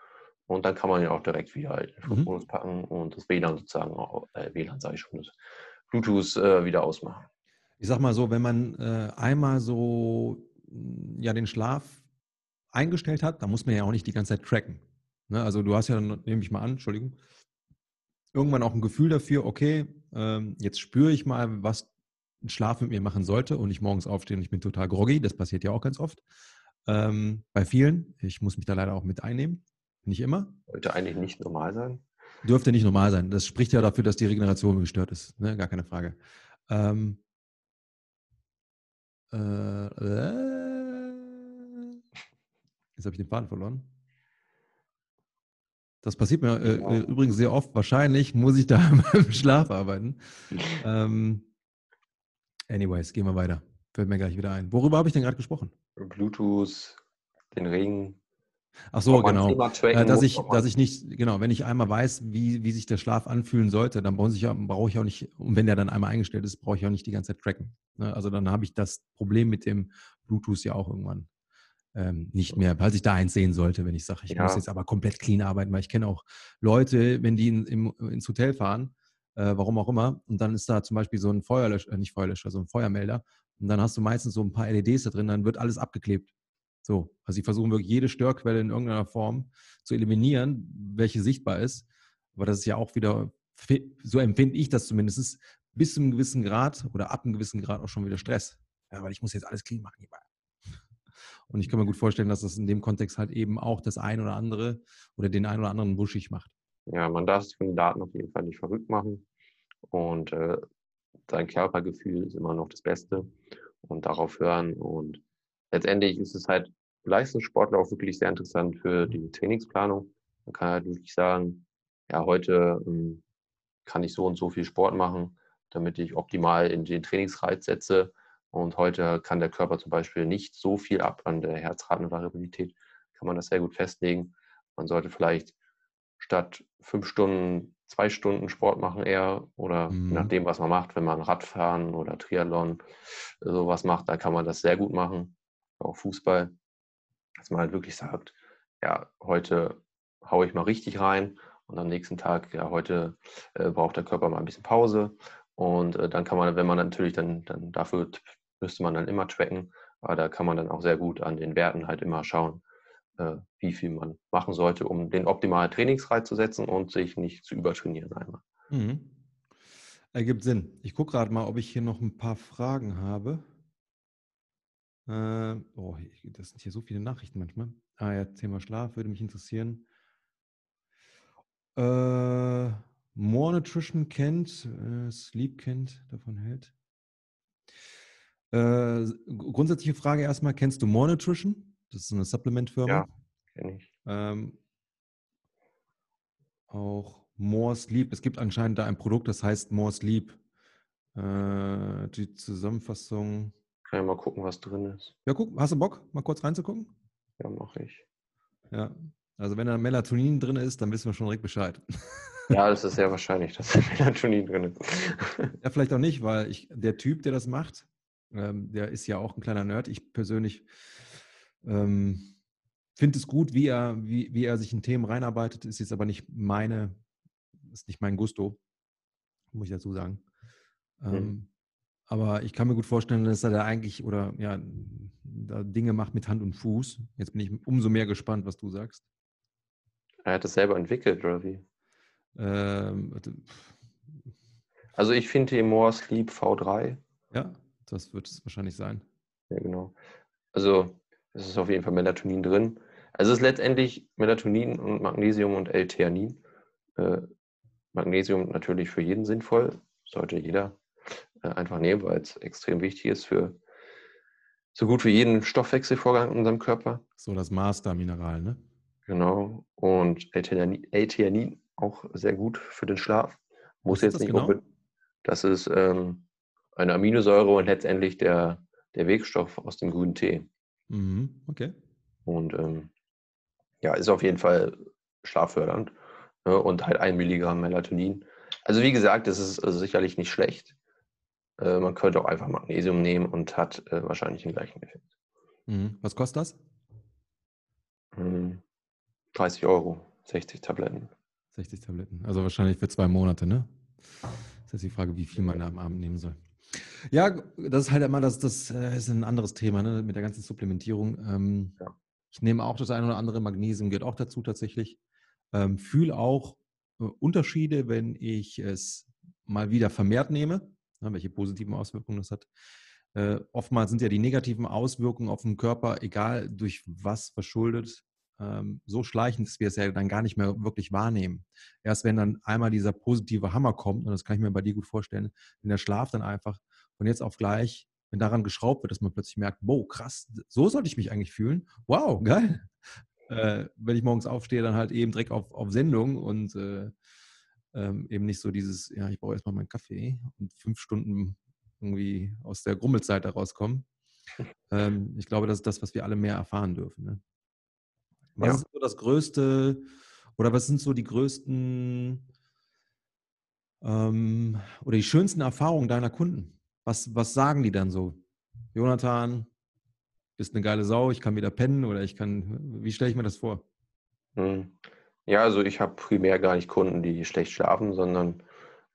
und dann kann man ja auch direkt wieder in den Flugmodus mhm. packen und das WLAN sozusagen, äh, WLAN sage ich schon, das Bluetooth äh, wieder ausmachen. Ich sag mal so, wenn man äh, einmal so mm, ja den Schlaf eingestellt hat, dann muss man ja auch nicht die ganze Zeit tracken. Ne? Also du hast ja, nehme ich mal an, Entschuldigung, irgendwann auch ein Gefühl dafür, okay, ähm, jetzt spüre ich mal, was ein Schlaf mit mir machen sollte und ich morgens aufstehe und ich bin total groggy, das passiert ja auch ganz oft. Ähm, bei vielen. Ich muss mich da leider auch mit einnehmen. Nicht immer. Sollte eigentlich nicht normal sein. Dürfte nicht normal sein. Das spricht ja dafür, dass die Regeneration gestört ist. Ne? Gar keine Frage. Ähm, äh, äh, jetzt habe ich den Faden verloren. Das passiert mir äh, genau. übrigens sehr oft. Wahrscheinlich muss ich da [laughs] im Schlaf arbeiten. ähm, anyways, gehen wir weiter. Fällt mir gleich wieder ein. Worüber habe ich denn gerade gesprochen? Bluetooth, den Ring. Ach so, genau. Äh, dass ich, dass ich nicht, genau, wenn ich einmal weiß, wie, wie sich der Schlaf anfühlen sollte, dann brauche ich, brauche ich auch nicht, und wenn der dann einmal eingestellt ist, brauche ich auch nicht die ganze Zeit tracken. Ne? Also dann habe ich das Problem mit dem Bluetooth ja auch irgendwann ähm, nicht mehr, falls ich da eins sehen sollte, wenn ich sage, ich ja. muss jetzt aber komplett clean arbeiten, weil ich kenne auch Leute, wenn die in, in, ins Hotel fahren, äh, warum auch immer, und dann ist da zum Beispiel so ein Feuerlöscher, äh, nicht Feuerlöscher, so ein Feuermelder und dann hast du meistens so ein paar LEDs da drin, dann wird alles abgeklebt. So, also sie versuchen wirklich jede Störquelle in irgendeiner Form zu eliminieren, welche sichtbar ist. Aber das ist ja auch wieder, so empfinde ich das zumindest, bis zu einem gewissen Grad oder ab einem gewissen Grad auch schon wieder Stress. Ja, weil ich muss jetzt alles clean machen. Und ich kann mir gut vorstellen, dass das in dem Kontext halt eben auch das ein oder andere oder den ein oder anderen wuschig macht. Ja, man darf es von den Daten auf jeden Fall nicht verrückt machen. Und äh, sein Körpergefühl ist immer noch das Beste und darauf hören. Und letztendlich ist es halt für Leistungssportler auch wirklich sehr interessant für die Trainingsplanung. Man kann halt wirklich sagen, ja, heute ähm, kann ich so und so viel Sport machen, damit ich optimal in den Trainingsreiz setze. Und heute kann der Körper zum Beispiel nicht so viel ab an der Herzratenvariabilität, kann man das sehr gut festlegen. Man sollte vielleicht statt fünf Stunden, zwei Stunden Sport machen eher oder mhm. nachdem, was man macht, wenn man Radfahren oder Triathlon sowas macht, da kann man das sehr gut machen, auch Fußball, dass man halt wirklich sagt, ja, heute haue ich mal richtig rein und am nächsten Tag, ja, heute äh, braucht der Körper mal ein bisschen Pause und äh, dann kann man, wenn man natürlich dann, dann dafür müsste man dann immer tracken, aber da kann man dann auch sehr gut an den Werten halt immer schauen, äh, wie viel man machen sollte, um den optimalen Trainingsreiz zu setzen und sich nicht zu übertrainieren einmal. Mhm. Ergibt Sinn. Ich gucke gerade mal, ob ich hier noch ein paar Fragen habe. Äh, oh, das sind hier so viele Nachrichten manchmal. Ah ja, Thema Schlaf würde mich interessieren. Äh, More Nutrition kennt, äh, Sleep kennt, davon hält. Äh, grundsätzliche Frage erstmal, kennst du More Nutrition? Das ist eine Supplement-Firma. Ja, kenne ich. Ähm, auch More Sleep. Es gibt anscheinend da ein Produkt, das heißt More Sleep. Äh, die Zusammenfassung. Kann ich mal gucken, was drin ist. Ja, guck, hast du Bock, mal kurz reinzugucken? Ja, mache ich. Ja, also wenn da Melatonin drin ist, dann wissen wir schon direkt Bescheid. [laughs] Ja, das ist sehr wahrscheinlich, dass da Melatonin drin ist. Ja, vielleicht auch nicht, weil ich, der Typ, der das macht, ähm, der ist ja auch ein kleiner Nerd. Ich persönlich ähm, finde es gut, wie er, wie, wie er sich in Themen reinarbeitet, ist jetzt aber nicht meine, ist nicht mein Gusto, muss ich dazu sagen. Ähm, aber ich kann mir gut vorstellen, dass er da eigentlich oder ja, da Dinge macht mit Hand und Fuß. Jetzt bin ich umso mehr gespannt, was du sagst. Er hat es selber entwickelt, oder wie? Ähm, also ich finde die More Sleep V3. Ja, das wird es wahrscheinlich sein. Ja, genau. Also es ist auf jeden Fall Melatonin drin. Also es ist letztendlich Melatonin und Magnesium und L-Theanin. Äh, Magnesium natürlich für jeden sinnvoll, sollte jeder einfach nehmen, weil es extrem wichtig ist für so gut wie jeden Stoffwechselvorgang in unserem Körper. So das Mastermineral, ne? Genau. Und L-Theanin auch sehr gut für den Schlaf. Muss jetzt nicht genau? Das ist ähm, eine Aminosäure und letztendlich der, der Wegstoff aus dem grünen Tee. Mhm, okay. Und ähm, ja, ist auf jeden Fall schlaffördernd. Ne? Und halt ein Milligramm Melatonin. Also wie gesagt, das ist also sicherlich nicht schlecht. Äh, man könnte auch einfach Magnesium nehmen und hat äh, wahrscheinlich den gleichen Effekt. Mhm. Was kostet das? 30 hm, Euro, 60 Tabletten. 60 Tabletten. Also wahrscheinlich für zwei Monate, ne? Das ist die Frage, wie viel man am Abend nehmen soll. Ja, das ist halt immer, das, das äh, ist ein anderes Thema, ne? Mit der ganzen Supplementierung. Ähm, ja. Ich nehme auch das eine oder andere Magnesium, gehört auch dazu tatsächlich. Ähm, Fühle auch Unterschiede, wenn ich es mal wieder vermehrt nehme, ne, welche positiven Auswirkungen das hat. Äh, oftmals sind ja die negativen Auswirkungen auf den Körper, egal durch was verschuldet, ähm, so schleichend, dass wir es ja dann gar nicht mehr wirklich wahrnehmen. Erst wenn dann einmal dieser positive Hammer kommt, und das kann ich mir bei dir gut vorstellen, wenn der Schlaf dann einfach von jetzt auf gleich, wenn daran geschraubt wird, dass man plötzlich merkt, wow, krass, so sollte ich mich eigentlich fühlen. Wow, geil. Äh, wenn ich morgens aufstehe, dann halt eben direkt auf, auf Sendung und äh, ähm, eben nicht so dieses, ja, ich brauche erstmal meinen Kaffee und fünf Stunden irgendwie aus der Grummelzeit herauskommen. Ähm, ich glaube, das ist das, was wir alle mehr erfahren dürfen. Ne? Was ja. ist so das größte oder was sind so die größten ähm, oder die schönsten Erfahrungen deiner Kunden? Was, was sagen die dann so? Jonathan, bist eine geile Sau, ich kann wieder pennen oder ich kann, wie stelle ich mir das vor? Hm. Ja, also ich habe primär gar nicht Kunden, die schlecht schlafen, sondern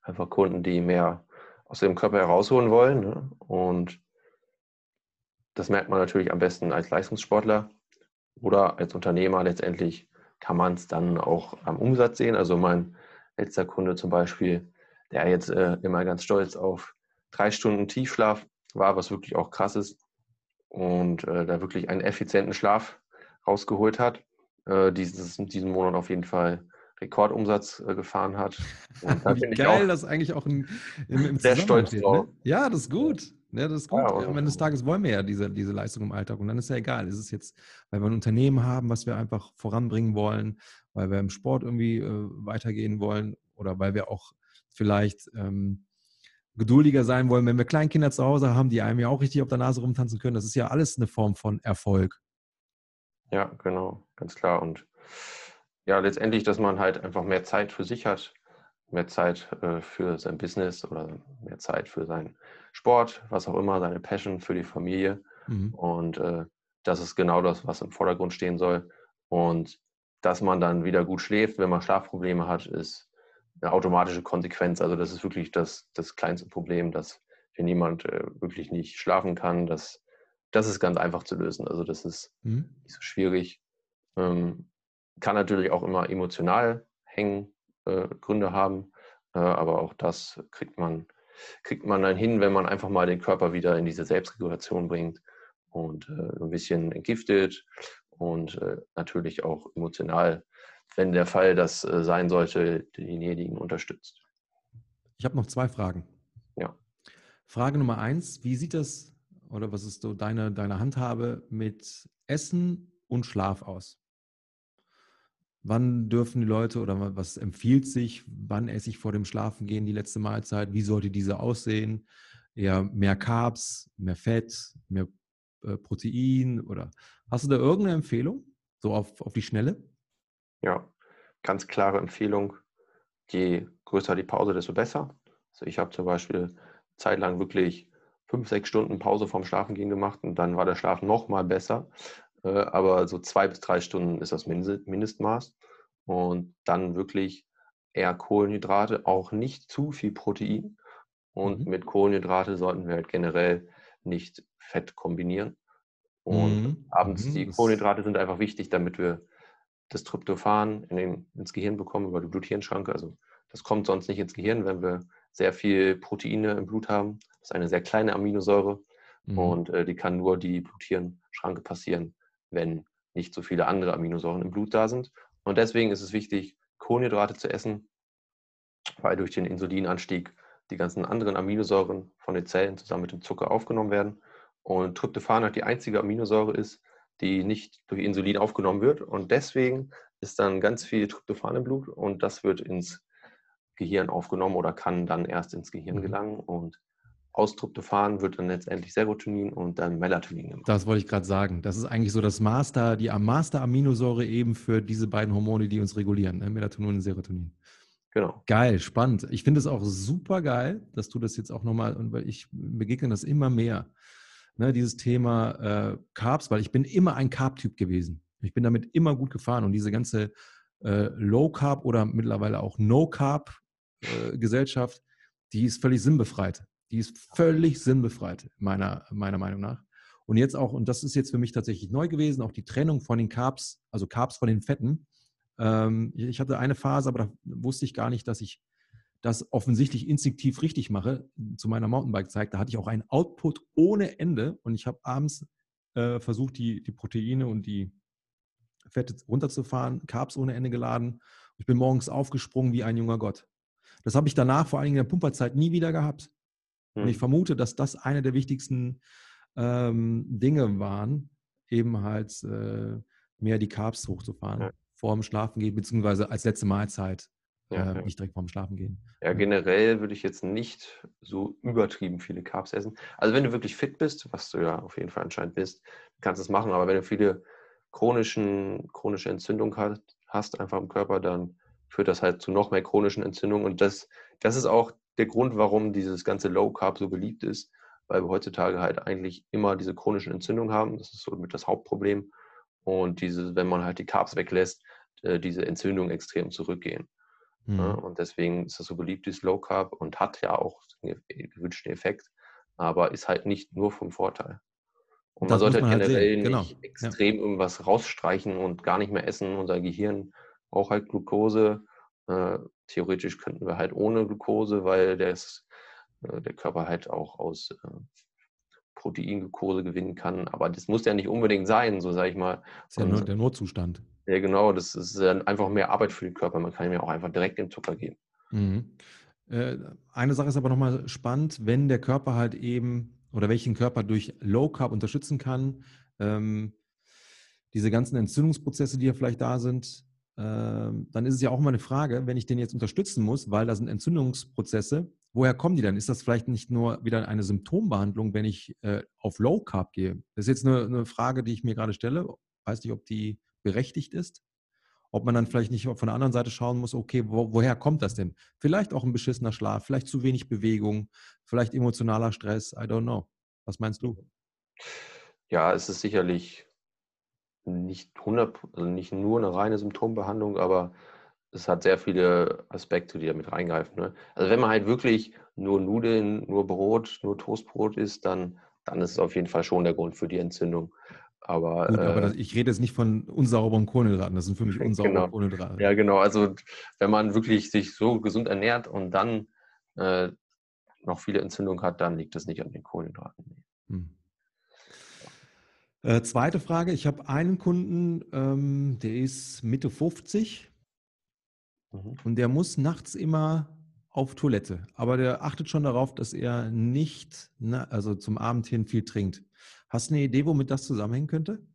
einfach Kunden, die mehr aus ihrem Körper herausholen wollen. Ne? Und das merkt man natürlich am besten als Leistungssportler oder als Unternehmer letztendlich kann man es dann auch am Umsatz sehen. Also mein letzter Kunde zum Beispiel, der jetzt äh, immer ganz stolz auf drei Stunden Tiefschlaf war, was wirklich auch krass ist und äh, da wirklich einen effizienten Schlaf rausgeholt hat. Äh, dieses, diesen Monat auf jeden Fall Rekordumsatz äh, gefahren hat. Wie [laughs] geil, das eigentlich auch im, im, im sehr stolz drauf. Ne? Ja, das ist gut. Ja, das ist gut. Ja, Am Ende des Tages wollen wir ja diese, diese Leistung im Alltag. Und dann ist ja egal. Ist es jetzt, weil wir ein Unternehmen haben, was wir einfach voranbringen wollen, weil wir im Sport irgendwie äh, weitergehen wollen oder weil wir auch vielleicht ähm, geduldiger sein wollen, wenn wir Kleinkinder zu Hause haben, die einem ja auch richtig auf der Nase rumtanzen können. Das ist ja alles eine Form von Erfolg. Ja, genau, ganz klar. Und Ja, letztendlich, dass man halt einfach mehr Zeit für sich hat, mehr Zeit äh, für sein Business oder mehr Zeit für seinen Sport, was auch immer, seine Passion für die Familie. Mhm. Und äh, das ist genau das, was im Vordergrund stehen soll. Und dass man dann wieder gut schläft, wenn man Schlafprobleme hat, ist eine automatische Konsequenz. Also das ist wirklich das, das kleinste Problem, dass wenn jemand äh, wirklich nicht schlafen kann, das, das ist ganz einfach zu lösen. Also das ist mhm. nicht so schwierig. Ähm, kann natürlich auch immer emotional hängen, äh, Gründe haben, äh, aber auch das kriegt man, kriegt man dann hin, wenn man einfach mal den Körper wieder in diese Selbstregulation bringt und äh, ein bisschen entgiftet und äh, natürlich auch emotional, wenn der Fall das äh, sein sollte, denjenigen unterstützt. Ich habe noch zwei Fragen. Ja. Frage Nummer eins, wie sieht das oder was ist so deine, deine Handhabe mit Essen und Schlaf aus? Wann dürfen die Leute oder was empfiehlt sich? Wann esse ich vor dem Schlafengehen die letzte Mahlzeit? Wie sollte diese aussehen? Eher mehr Carbs, mehr Fett, mehr äh, Protein oder hast du da irgendeine Empfehlung? So auf, auf die Schnelle? Ja, ganz klare Empfehlung. Je größer die Pause, desto besser. Also ich habe zum Beispiel zeitlang wirklich fünf, sechs Stunden Pause vorm Schlafengehen gemacht und dann war der Schlaf noch mal besser. Äh, aber so zwei bis drei Stunden ist das Mindestmaß. Und dann wirklich eher Kohlenhydrate, auch nicht zu viel Protein. Und mhm. mit Kohlenhydrate sollten wir halt generell nicht Fett kombinieren. Und mhm. abends, mhm. die Kohlenhydrate sind einfach wichtig, damit wir das Tryptophan in den, ins Gehirn bekommen über die Bluthirnschranke. Also das kommt sonst nicht ins Gehirn, wenn wir sehr viel Proteine im Blut haben. Das ist eine sehr kleine Aminosäure mhm. und äh, die kann nur die Bluthirnschranke passieren, wenn nicht so viele andere Aminosäuren im Blut da sind. Und deswegen ist es wichtig, Kohlenhydrate zu essen, weil durch den Insulinanstieg die ganzen anderen Aminosäuren von den Zellen zusammen mit dem Zucker aufgenommen werden. Und Tryptophan halt die einzige Aminosäure ist, die nicht durch Insulin aufgenommen wird. Und deswegen ist dann ganz viel Tryptophan im Blut und das wird ins Gehirn aufgenommen oder kann dann erst ins Gehirn mhm. gelangen. Und aus Tryptophan wird dann letztendlich Serotonin und dann Melatonin gemacht. Das wollte ich gerade sagen. Das ist eigentlich so das Master, die Master-Aminosäure eben für diese beiden Hormone, die uns regulieren, ne? Melatonin und Serotonin. Genau. Geil, spannend. Ich finde es auch super geil, dass du das jetzt auch nochmal, und weil ich begegne das immer mehr, ne, dieses Thema äh, Carbs, weil ich bin immer ein Carb-Typ gewesen. Ich bin damit immer gut gefahren und diese ganze äh, Low-Carb oder mittlerweile auch No-Carb-Gesellschaft, äh, die ist völlig sinnbefreit. Die ist völlig sinnbefreit, meiner, meiner Meinung nach. Und jetzt auch, und das ist jetzt für mich tatsächlich neu gewesen, auch die Trennung von den Carbs, also Carbs von den Fetten. Ähm, ich hatte eine Phase, aber da wusste ich gar nicht, dass ich das offensichtlich instinktiv richtig mache. Zu meiner Mountainbike-Zeit, da hatte ich auch einen Output ohne Ende und ich habe abends äh, versucht, die, die Proteine und die Fette runterzufahren, Carbs ohne Ende geladen. Ich bin morgens aufgesprungen wie ein junger Gott. Das habe ich danach vor allen Dingen in der Pumperzeit nie wieder gehabt. Und ich hm. vermute, dass das eine der wichtigsten ähm, Dinge waren, eben halt äh, mehr die Carbs hochzufahren, ja. vor dem Schlafen gehen, beziehungsweise als letzte Mahlzeit, ja, äh, nicht direkt vorm Schlafen gehen. Ja, generell würde ich jetzt nicht so übertrieben viele Carbs essen. Also wenn du wirklich fit bist, was du ja auf jeden Fall anscheinend bist, kannst du es machen, aber wenn du viele chronischen, chronische Entzündung hast, einfach im Körper, dann führt das halt zu noch mehr chronischen Entzündungen und das, das ist auch der Grund, warum dieses ganze Low Carb so beliebt ist, weil wir heutzutage halt eigentlich immer diese chronischen Entzündungen haben. Das ist so mit das Hauptproblem. Und diese, wenn man halt die Carbs weglässt, äh, diese Entzündungen extrem zurückgehen. Mhm. und deswegen ist das so beliebt, dieses Low Carb und hat ja auch den gewünschten Effekt, aber ist halt nicht nur vom Vorteil. Und das man sollte man generell halt genau. nicht extrem ja. irgendwas rausstreichen und gar nicht mehr essen. Unser Gehirn braucht halt Glucose äh, theoretisch könnten wir halt ohne Glucose, weil das, äh, der Körper halt auch aus äh, Proteinglucose gewinnen kann. Aber das muss ja nicht unbedingt sein, so sage ich mal. Das ist ja nur der Notzustand. Ja, genau. Das ist einfach mehr Arbeit für den Körper. Man kann ihm ja auch einfach direkt den Zucker geben. Mhm. Äh, eine Sache ist aber nochmal spannend, wenn der Körper halt eben oder welchen Körper durch Low Carb unterstützen kann, ähm, diese ganzen Entzündungsprozesse, die ja vielleicht da sind, dann ist es ja auch immer eine Frage, wenn ich den jetzt unterstützen muss, weil da sind Entzündungsprozesse, woher kommen die dann? Ist das vielleicht nicht nur wieder eine Symptombehandlung, wenn ich äh, auf Low Carb gehe? Das ist jetzt eine, eine, Frage, die ich mir gerade stelle. Weiß nicht, ob die berechtigt ist. ob man dann vielleicht nicht von der anderen Seite schauen muss, okay, wo, woher kommt das denn? Vielleicht auch ein beschissener Schlaf, vielleicht zu wenig Bewegung, vielleicht emotionaler Stress, I don't know. Was meinst du? Ja, es ist sicherlich nicht 100, also nicht nur eine reine Symptombehandlung, aber es hat sehr viele Aspekte, die damit reingreifen. Ne? Also wenn man halt wirklich nur Nudeln, nur Brot, nur Toastbrot isst, dann, dann ist es auf jeden Fall schon der Grund für die Entzündung. Aber, Gut, aber äh, das, ich rede jetzt nicht von unsauberen Kohlenhydraten, das sind für mich [laughs] unsaubere genau. Kohlenhydrate. Ja, genau. Also wenn man wirklich sich so gesund ernährt und dann äh, noch viele Entzündungen hat, dann liegt das nicht an den Kohlenhydraten. Hm. Äh, zweite Frage, ich habe einen Kunden, ähm, der ist Mitte 50 mhm. und der muss nachts immer auf Toilette, aber der achtet schon darauf, dass er nicht, na, also zum Abend hin viel trinkt. Hast du eine Idee, womit das zusammenhängen könnte?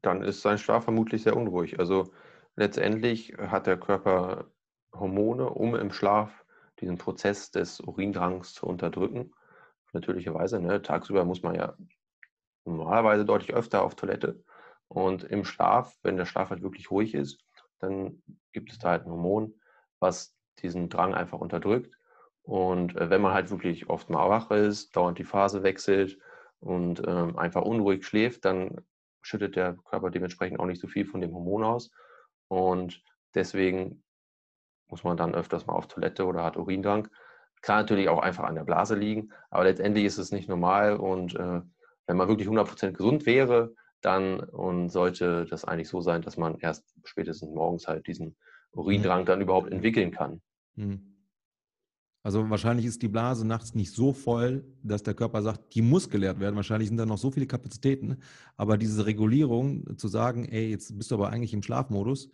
Dann ist sein Schlaf vermutlich sehr unruhig. Also letztendlich hat der Körper Hormone, um im Schlaf diesen Prozess des Urindrangs zu unterdrücken. Natürlicherweise, ne? tagsüber muss man ja normalerweise deutlich öfter auf Toilette. Und im Schlaf, wenn der Schlaf halt wirklich ruhig ist, dann gibt es da halt ein Hormon, was diesen Drang einfach unterdrückt. Und äh, wenn man halt wirklich oft mal wach ist, dauernd die Phase wechselt und ähm, einfach unruhig schläft, dann schüttet der Körper dementsprechend auch nicht so viel von dem Hormon aus. Und deswegen muss man dann öfters mal auf Toilette oder hat Urindrang. Kann natürlich auch einfach an der Blase liegen, aber letztendlich ist es nicht normal. Und äh, wenn man wirklich 100% gesund wäre, dann und sollte das eigentlich so sein, dass man erst spätestens morgens halt diesen Urindrang mhm. dann überhaupt entwickeln kann. Mhm. Also wahrscheinlich ist die Blase nachts nicht so voll, dass der Körper sagt, die muss geleert werden. Wahrscheinlich sind da noch so viele Kapazitäten. Aber diese Regulierung zu sagen, ey, jetzt bist du aber eigentlich im Schlafmodus,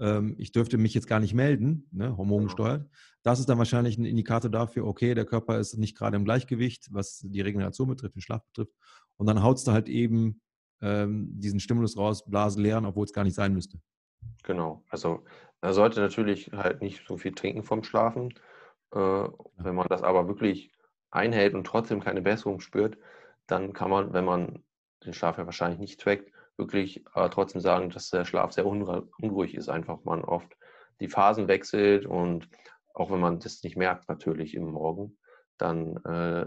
ähm, ich dürfte mich jetzt gar nicht melden, ne, hormongesteuert, genau. das ist dann wahrscheinlich ein Indikator dafür, okay, der Körper ist nicht gerade im Gleichgewicht, was die Regeneration betrifft, den Schlaf betrifft. Und dann haut es da halt eben ähm, diesen Stimulus raus, Blase leeren, obwohl es gar nicht sein müsste. Genau. Also er sollte natürlich halt nicht so viel trinken vom Schlafen äh, wenn man das aber wirklich einhält und trotzdem keine Besserung spürt, dann kann man, wenn man den Schlaf ja wahrscheinlich nicht trackt, wirklich äh, trotzdem sagen, dass der Schlaf sehr unruhig ist. Einfach man oft die Phasen wechselt und auch wenn man das nicht merkt, natürlich im Morgen, dann äh,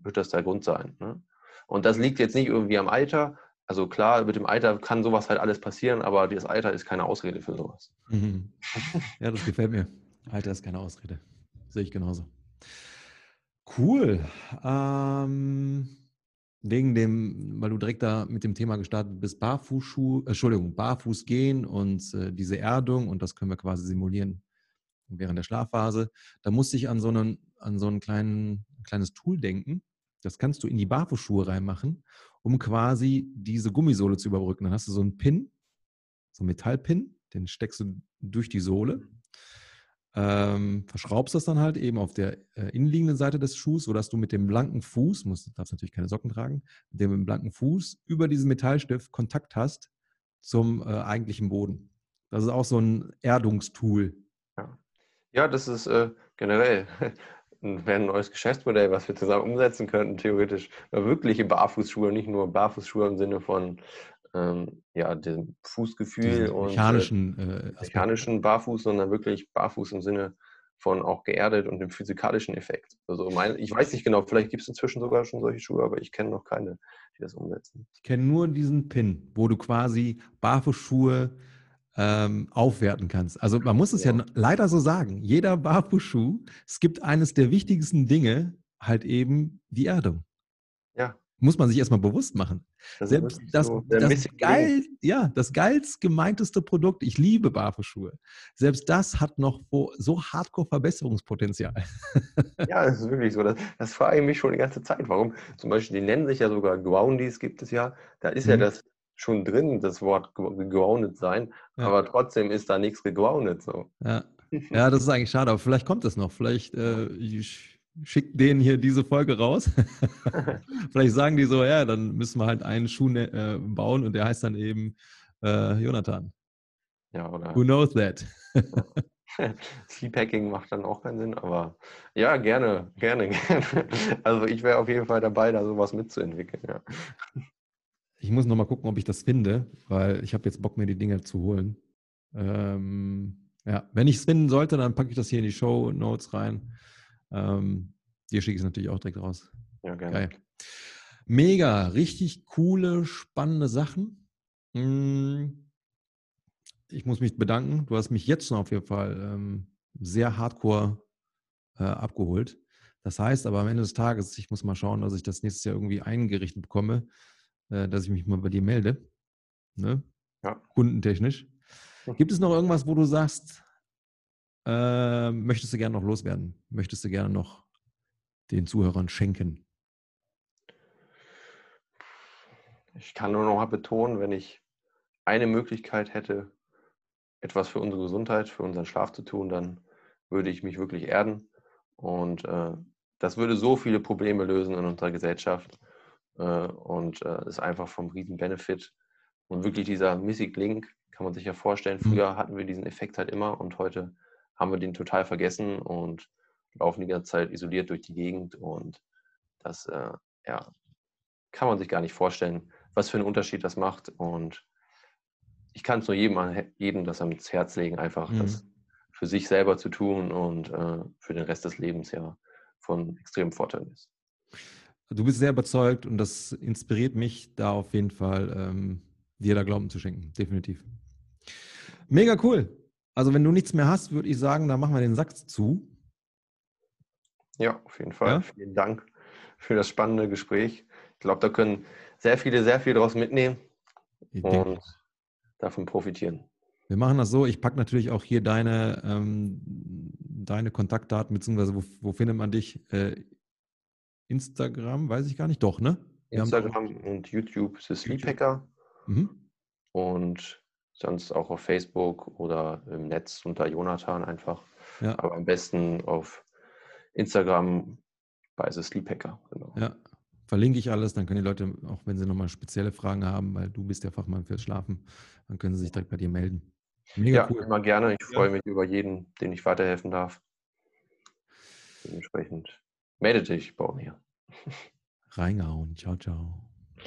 wird das der Grund sein. Ne? Und das liegt jetzt nicht irgendwie am Alter. Also klar, mit dem Alter kann sowas halt alles passieren, aber das Alter ist keine Ausrede für sowas. Mhm. Ja, das gefällt mir. Alter ist keine Ausrede. Sehe ich genauso. Cool. Ähm, wegen dem, weil du direkt da mit dem Thema gestartet bist, Barfußschuh, äh, Entschuldigung, Barfuß gehen und äh, diese Erdung und das können wir quasi simulieren während der Schlafphase. Da musste ich an so, einen, an so ein kleinen, kleines Tool denken. Das kannst du in die Barfußschuhe reinmachen, um quasi diese Gummisohle zu überbrücken. Dann hast du so einen Pin, so einen Metallpin, den steckst du durch die Sohle ähm, verschraubst das dann halt eben auf der äh, innenliegenden Seite des Schuhs, sodass du mit dem blanken Fuß, musst, darfst natürlich keine Socken tragen, mit dem blanken Fuß über diesen Metallstift Kontakt hast zum äh, eigentlichen Boden. Das ist auch so ein Erdungstool. Ja, ja das ist äh, generell [laughs] ein neues Geschäftsmodell, was wir zusammen umsetzen könnten, theoretisch. Wirkliche Barfußschuhe, nicht nur Barfußschuhe im Sinne von ähm, ja, dem Fußgefühl und mechanischen, äh, mechanischen Barfuß, sondern wirklich Barfuß im Sinne von auch geerdet und dem physikalischen Effekt. Also mein, ich weiß nicht genau, vielleicht gibt es inzwischen sogar schon solche Schuhe, aber ich kenne noch keine, die das umsetzen. Ich kenne nur diesen Pin, wo du quasi Barfußschuhe ähm, aufwerten kannst. Also man muss es ja. ja leider so sagen, jeder Barfußschuh, es gibt eines der wichtigsten Dinge, halt eben die Erdung. Ja. Muss man sich erstmal bewusst machen. Das Selbst das, so das, geil, ja, das geilst gemeinteste Produkt, ich liebe Barfußschuhe. Selbst das hat noch so hardcore Verbesserungspotenzial. [laughs] Ja, das ist wirklich so. Das, das frage ich mich schon die ganze Zeit. Warum? Zum Beispiel, die nennen sich ja sogar Groundies, gibt es ja. Da ist mhm. ja das schon drin, das Wort gegroundet sein, ja. aber trotzdem ist da nichts gegroundet. So. Ja. [laughs] ja, das ist eigentlich schade, aber vielleicht kommt es noch. Vielleicht äh, ich, schickt denen hier diese Folge raus. [laughs] Vielleicht sagen die so, ja, dann müssen wir halt einen Schuh ne, äh, bauen und der heißt dann eben äh, Jonathan. Ja, oder? Who knows that? [laughs] Sleephacking macht dann auch keinen Sinn, aber ja, gerne, gerne, [laughs] gerne. Also ich wäre auf jeden Fall dabei, da sowas mitzuentwickeln, ja. Ich muss noch mal gucken, ob ich das finde, weil ich habe jetzt Bock, mir die Dinge zu holen. Ähm, ja, wenn ich es finden sollte, dann packe ich das hier in die Show Notes rein. Ähm, dir schicke ich es natürlich auch direkt raus. Ja, gerne. Geil. Mega, richtig coole, spannende Sachen. Hm, ich muss mich bedanken. Du hast mich jetzt schon auf jeden Fall ähm, sehr hardcore äh, abgeholt. Das heißt aber am Ende des Tages, ich muss mal schauen, dass ich das nächstes Jahr irgendwie eingerichtet bekomme, äh, dass ich mich mal bei dir melde. Ne? Ja. Kundentechnisch. Hm. Gibt es noch irgendwas, wo du sagst, äh, möchtest du gerne noch loswerden? Möchtest du gerne noch den Zuhörern schenken? Ich kann nur noch mal betonen, wenn ich eine Möglichkeit hätte, etwas für unsere Gesundheit, für unseren Schlaf zu tun, dann würde ich mich wirklich erden. Und äh, das würde so viele Probleme lösen in unserer Gesellschaft. Äh, und äh, ist einfach vom riesen Benefit. Und wirklich dieser Missing Link, kann man sich ja vorstellen, mhm. früher hatten wir diesen Effekt halt immer und heute haben wir den total vergessen und laufen die ganze Zeit isoliert durch die Gegend. Und das äh, ja, kann man sich gar nicht vorstellen, was für einen Unterschied das macht. Und ich kann es nur jedem, jedem das ans Herz legen, einfach mhm. das für sich selber zu tun und äh, für den Rest des Lebens ja von extremem Vorteil ist. Du bist sehr überzeugt und das inspiriert mich, da auf jeden Fall ähm, dir da Glauben zu schenken. Definitiv. Mega cool. Also, wenn du nichts mehr hast, würde ich sagen, dann machen wir den Sack zu. Ja, auf jeden Fall. Ja? Vielen Dank für das spannende Gespräch. Ich glaube, da können sehr viele sehr viel daraus mitnehmen und davon profitieren. Wir machen das so, ich packe natürlich auch hier deine, ähm, deine Kontaktdaten, beziehungsweise wo, wo findet man dich? Äh, Instagram, weiß ich gar nicht, doch, ne? Wir Instagram und YouTube ist Sleep Hacker. Mhm. Und sonst auch auf Facebook oder im Netz unter Jonathan einfach. Ja. Aber am besten auf Instagram bei The Sleep Hacker. Genau. Ja, verlinke ich alles, dann können die Leute, auch wenn sie nochmal spezielle Fragen haben, weil du bist der Fachmann fürs Schlafen, dann können sie sich direkt bei dir melden. Mega ja, cool. immer gerne. Ich freue mich über jeden, den ich weiterhelfen darf. Dementsprechend melde dich bei mir. Reingehauen. Ciao, ciao.